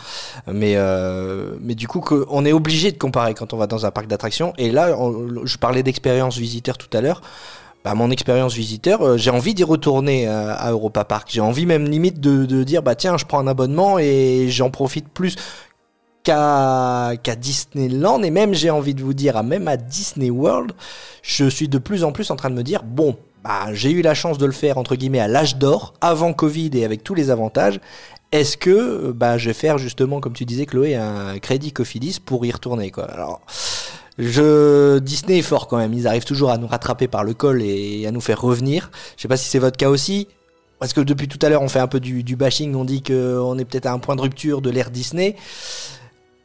Mais, euh, mais du coup, on est obligé de comparer quand on va dans un parc d'attractions. Et là, je parlais d'expérience visiteur tout à l'heure. Bah, mon expérience visiteur, euh, j'ai envie d'y retourner euh, à Europa Park. J'ai envie même limite de, de dire, bah tiens, je prends un abonnement et j'en profite plus qu'à Disneyland. Et même, j'ai envie de vous dire, même à Disney World, je suis de plus en plus en train de me dire, bon, bah, j'ai eu la chance de le faire, entre guillemets, à l'âge d'or, avant Covid et avec tous les avantages. Est-ce que bah, je vais faire justement, comme tu disais, Chloé, un crédit Cofidis pour y retourner quoi? Je Disney est fort quand même. Ils arrivent toujours à nous rattraper par le col et à nous faire revenir. Je sais pas si c'est votre cas aussi. Parce que depuis tout à l'heure, on fait un peu du, du bashing. On dit qu'on est peut-être à un point de rupture de l'ère Disney.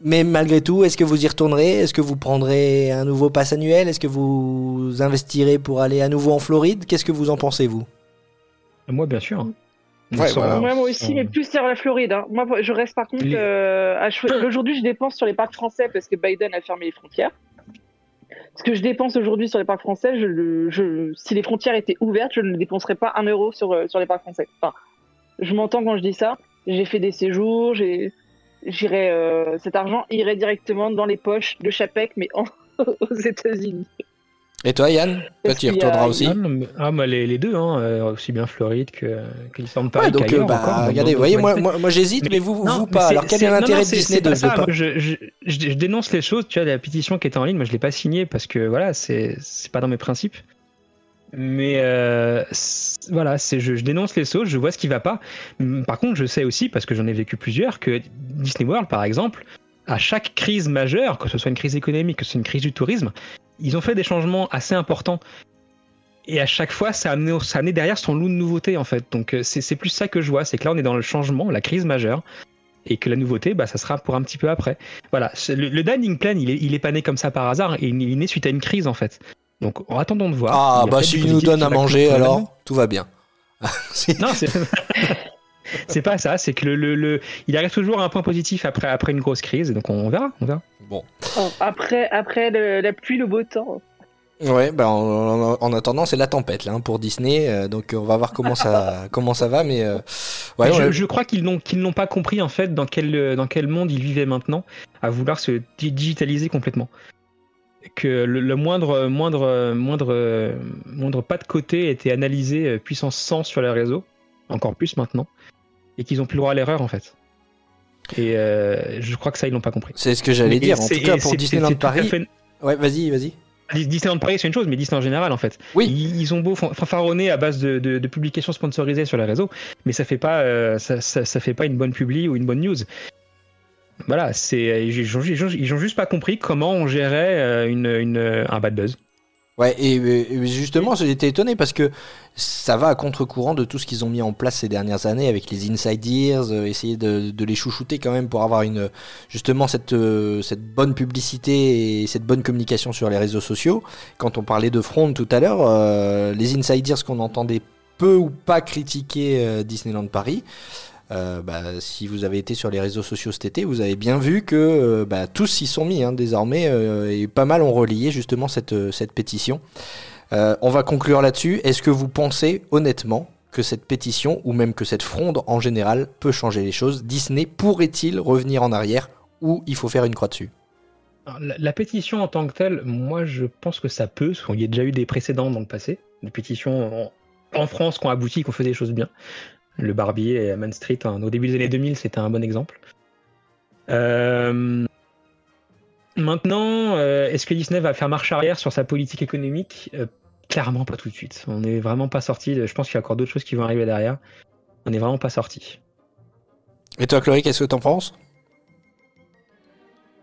Mais malgré tout, est-ce que vous y retournerez? Est-ce que vous prendrez un nouveau pass annuel? Est-ce que vous investirez pour aller à nouveau en Floride? Qu'est-ce que vous en pensez, vous? Moi, bien sûr. Ouais, Sans- voilà. Ouais, moi aussi, mais plus sur la Floride. hein. Moi, je reste par contre euh, à choisir. Aujourd'hui, je dépense sur les parcs français parce que Biden a fermé les frontières. Ce que je dépense aujourd'hui sur les parcs français, si les frontières étaient ouvertes, je ne dépenserais pas un euro sur, euh, sur les parcs français. Enfin, je m'entends quand je dis ça. J'ai fait des séjours, euh, cet argent irait directement dans les poches de Chapek, mais aux États-Unis. Et toi, Yann Toi, tu y a- retourneras aussi Ah, ah, moi, les, les deux, hein, euh, aussi bien Floride que, que Disneyland Paris. Ouais, donc, euh, bah, encore, regardez, vous voyez, moi, Disney. moi, moi, j'hésite, mais, vous, non, vous mais pas. Alors, quel est l'intérêt de Disney de, ça. Moi, je, je, je- je dénonce les choses, tu vois, la pétition qui est en ligne, moi je l'ai pas signée parce que voilà, c'est c'est pas dans mes principes. Mais euh, voilà, c'est je, je dénonce les choses, je vois ce qui va pas. Hum, Par contre, je sais aussi parce que j'en ai vécu plusieurs que Disney World, par exemple, à chaque crise majeure, que ce soit une crise économique, que ce soit une crise du tourisme, ils ont fait des changements assez importants. Et à chaque fois, ça a amené, ça a amené derrière son lot de nouveautés, en fait. Donc, euh, c'est plus ça que je vois. C'est que là, on est dans le changement, la crise majeure. Et que la nouveauté, bah, ça sera pour un petit peu après. Voilà. Le, le dining plan, il est, il est pas né comme ça par hasard. Et il est né suite à une crise, en fait. Donc, attendons de voir. Ah, Il bah, s'il nous donne à manger, alors, tout va bien. Non, c'est. c'est pas ça, c'est que le, le, le- il arrive toujours à un point positif après, après une grosse crise, donc on verra, on verra. Bon. Oh, après, après le- la pluie, le beau temps. Ouais, bah, en, en- en attendant, c'est la tempête, là, hein, pour Disney. euh, donc, on va voir comment ça, comment ça va, mais, euh, ouais, Mais je, ouais. je crois qu'ils n'ont qu'ils n'ont pas compris en fait dans quel, dans quel monde ils vivaient maintenant, à vouloir se di- digitaliser complètement. Que le, le moindre, moindre, moindre, moindre pas de côté était analysé euh, puissance 100 sur les réseaux, encore plus maintenant, et qu'ils ont plus le droit à l'erreur en fait. Et euh, je crois que ça, ils l'ont pas compris. c'est ce que j'allais dire. En tout cas, pour Disneyland Paris. fait- Ouais, vas-y, vas-y. Disneyland Paris, c'est une chose, mais Disney en général, en fait. Oui. Ils, ils ont beau fan- fanfaronner à base de, de- de publications sponsorisées sur les réseaux, mais ça fait pas, euh, ça, ça- ça fait pas une bonne publi ou une bonne news. Voilà, c'est, ils ont, ils ont- ils ont juste pas compris comment on gérait euh, une, une- un bad buzz. Ouais, et, et justement, j'étais étonné parce que ça va à contre-courant de tout ce qu'ils ont mis en place ces dernières années avec les Inside Ears, euh, essayer de, de les chouchouter quand même pour avoir une justement cette, euh, cette bonne publicité et cette bonne communication sur les réseaux sociaux. Quand on parlait de front tout à l'heure, euh, les Inside Ears qu'on entendait peu ou pas critiquer euh, Disneyland Paris. Euh, bah, si vous avez été sur les réseaux sociaux cet été, vous avez bien vu que euh, bah, tous s'y sont mis hein, désormais euh, et pas mal ont relayé justement cette, pétition. On va conclure là-dessus. Est-ce que vous pensez honnêtement que cette pétition ou même que cette fronde en général peut changer les choses? Disney pourrait-il revenir en arrière ou il faut faire une croix dessus? La pétition en tant que telle, moi je pense que ça peut, parce qu'il y a déjà eu des précédents dans le passé, des pétitions en, en France qui ont abouti, qui ont fait des choses bien. Le Barbier et Main Street, hein, au début des années 2000, c'était un bon exemple. Euh, Maintenant, euh, est-ce que Disney va faire marche arrière sur sa politique économique? Euh, Clairement pas tout de suite. On n'est vraiment pas sorti. de- Je pense qu'il y a encore d'autres choses qui vont arriver derrière. On n'est vraiment pas sorti. Et toi, Chloé, qu'est-ce que t'en penses?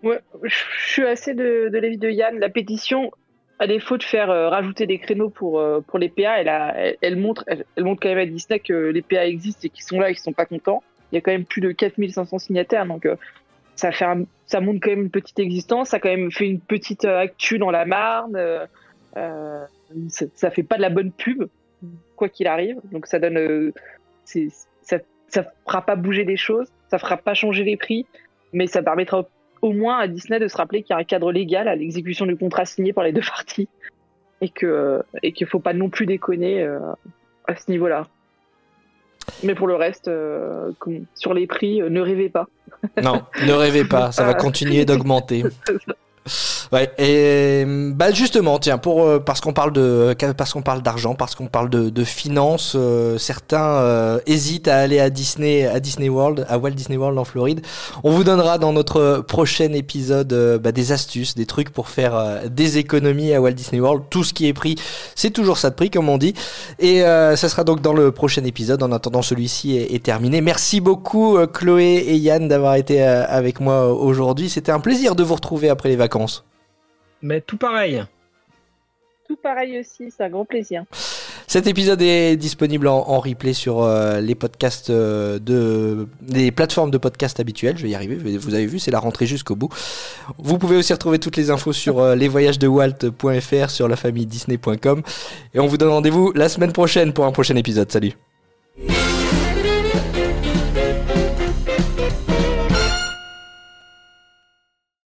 Ouais, je je suis assez de, de l'avis de Yann. La pétition, à défaut de faire euh, rajouter des créneaux pour, euh, pour les PA, elle, elle, montre, elle, montre quand même à Disney que les PA existent et qu'ils sont là et qu'ils sont pas contents. Il y a quand même plus de 4500 signataires, donc euh, ça, fait ça montre quand même une petite existence. Ça a quand même fait une petite actu dans la Marne. ça, ça fait pas de la bonne pub, quoi qu'il arrive. Donc ça donne, ça, ça fera pas bouger les choses, ça fera pas changer les prix, mais ça permettra au moins à Disney de se rappeler qu'il y a un cadre légal à l'exécution du contrat signé par les deux parties et que et qu'il faut pas non plus déconner euh, à ce niveau-là. Mais pour le reste, euh, sur les prix, euh, ne rêvez pas. Non, ne rêvez pas, ça va continuer d'augmenter. Ouais, et bah justement, tiens, pour euh, parce qu'on parle de parce qu'on parle d'argent, parce qu'on parle de, de finances, euh, certains euh, hésitent à aller à Disney, à Disney World, à Walt Disney World en Floride. On vous donnera dans notre prochain épisode euh, bah, des astuces, des trucs pour faire euh, des économies à Walt Disney World. Tout ce qui est pris, c'est toujours ça de prix, comme on dit. Et ça sera donc dans le prochain épisode. En attendant, celui-ci est, terminé. Merci beaucoup, Chloé et Yann, d'avoir été avec moi aujourd'hui. C'était un plaisir de vous retrouver après les vacances. Mais tout pareil. Tout pareil aussi, c'est un grand plaisir. Cet épisode est disponible en, en replay sur euh, les podcasts euh, de les plateformes de podcast habituelles. Je vais y arriver. Vous avez vu, c'est la rentrée jusqu'au bout. Vous pouvez aussi retrouver toutes les infos sur euh, lesvoyagesdewalt.fr, sur la famille disney.com. Et on vous donne rendez-vous la semaine prochaine pour un prochain épisode. Salut.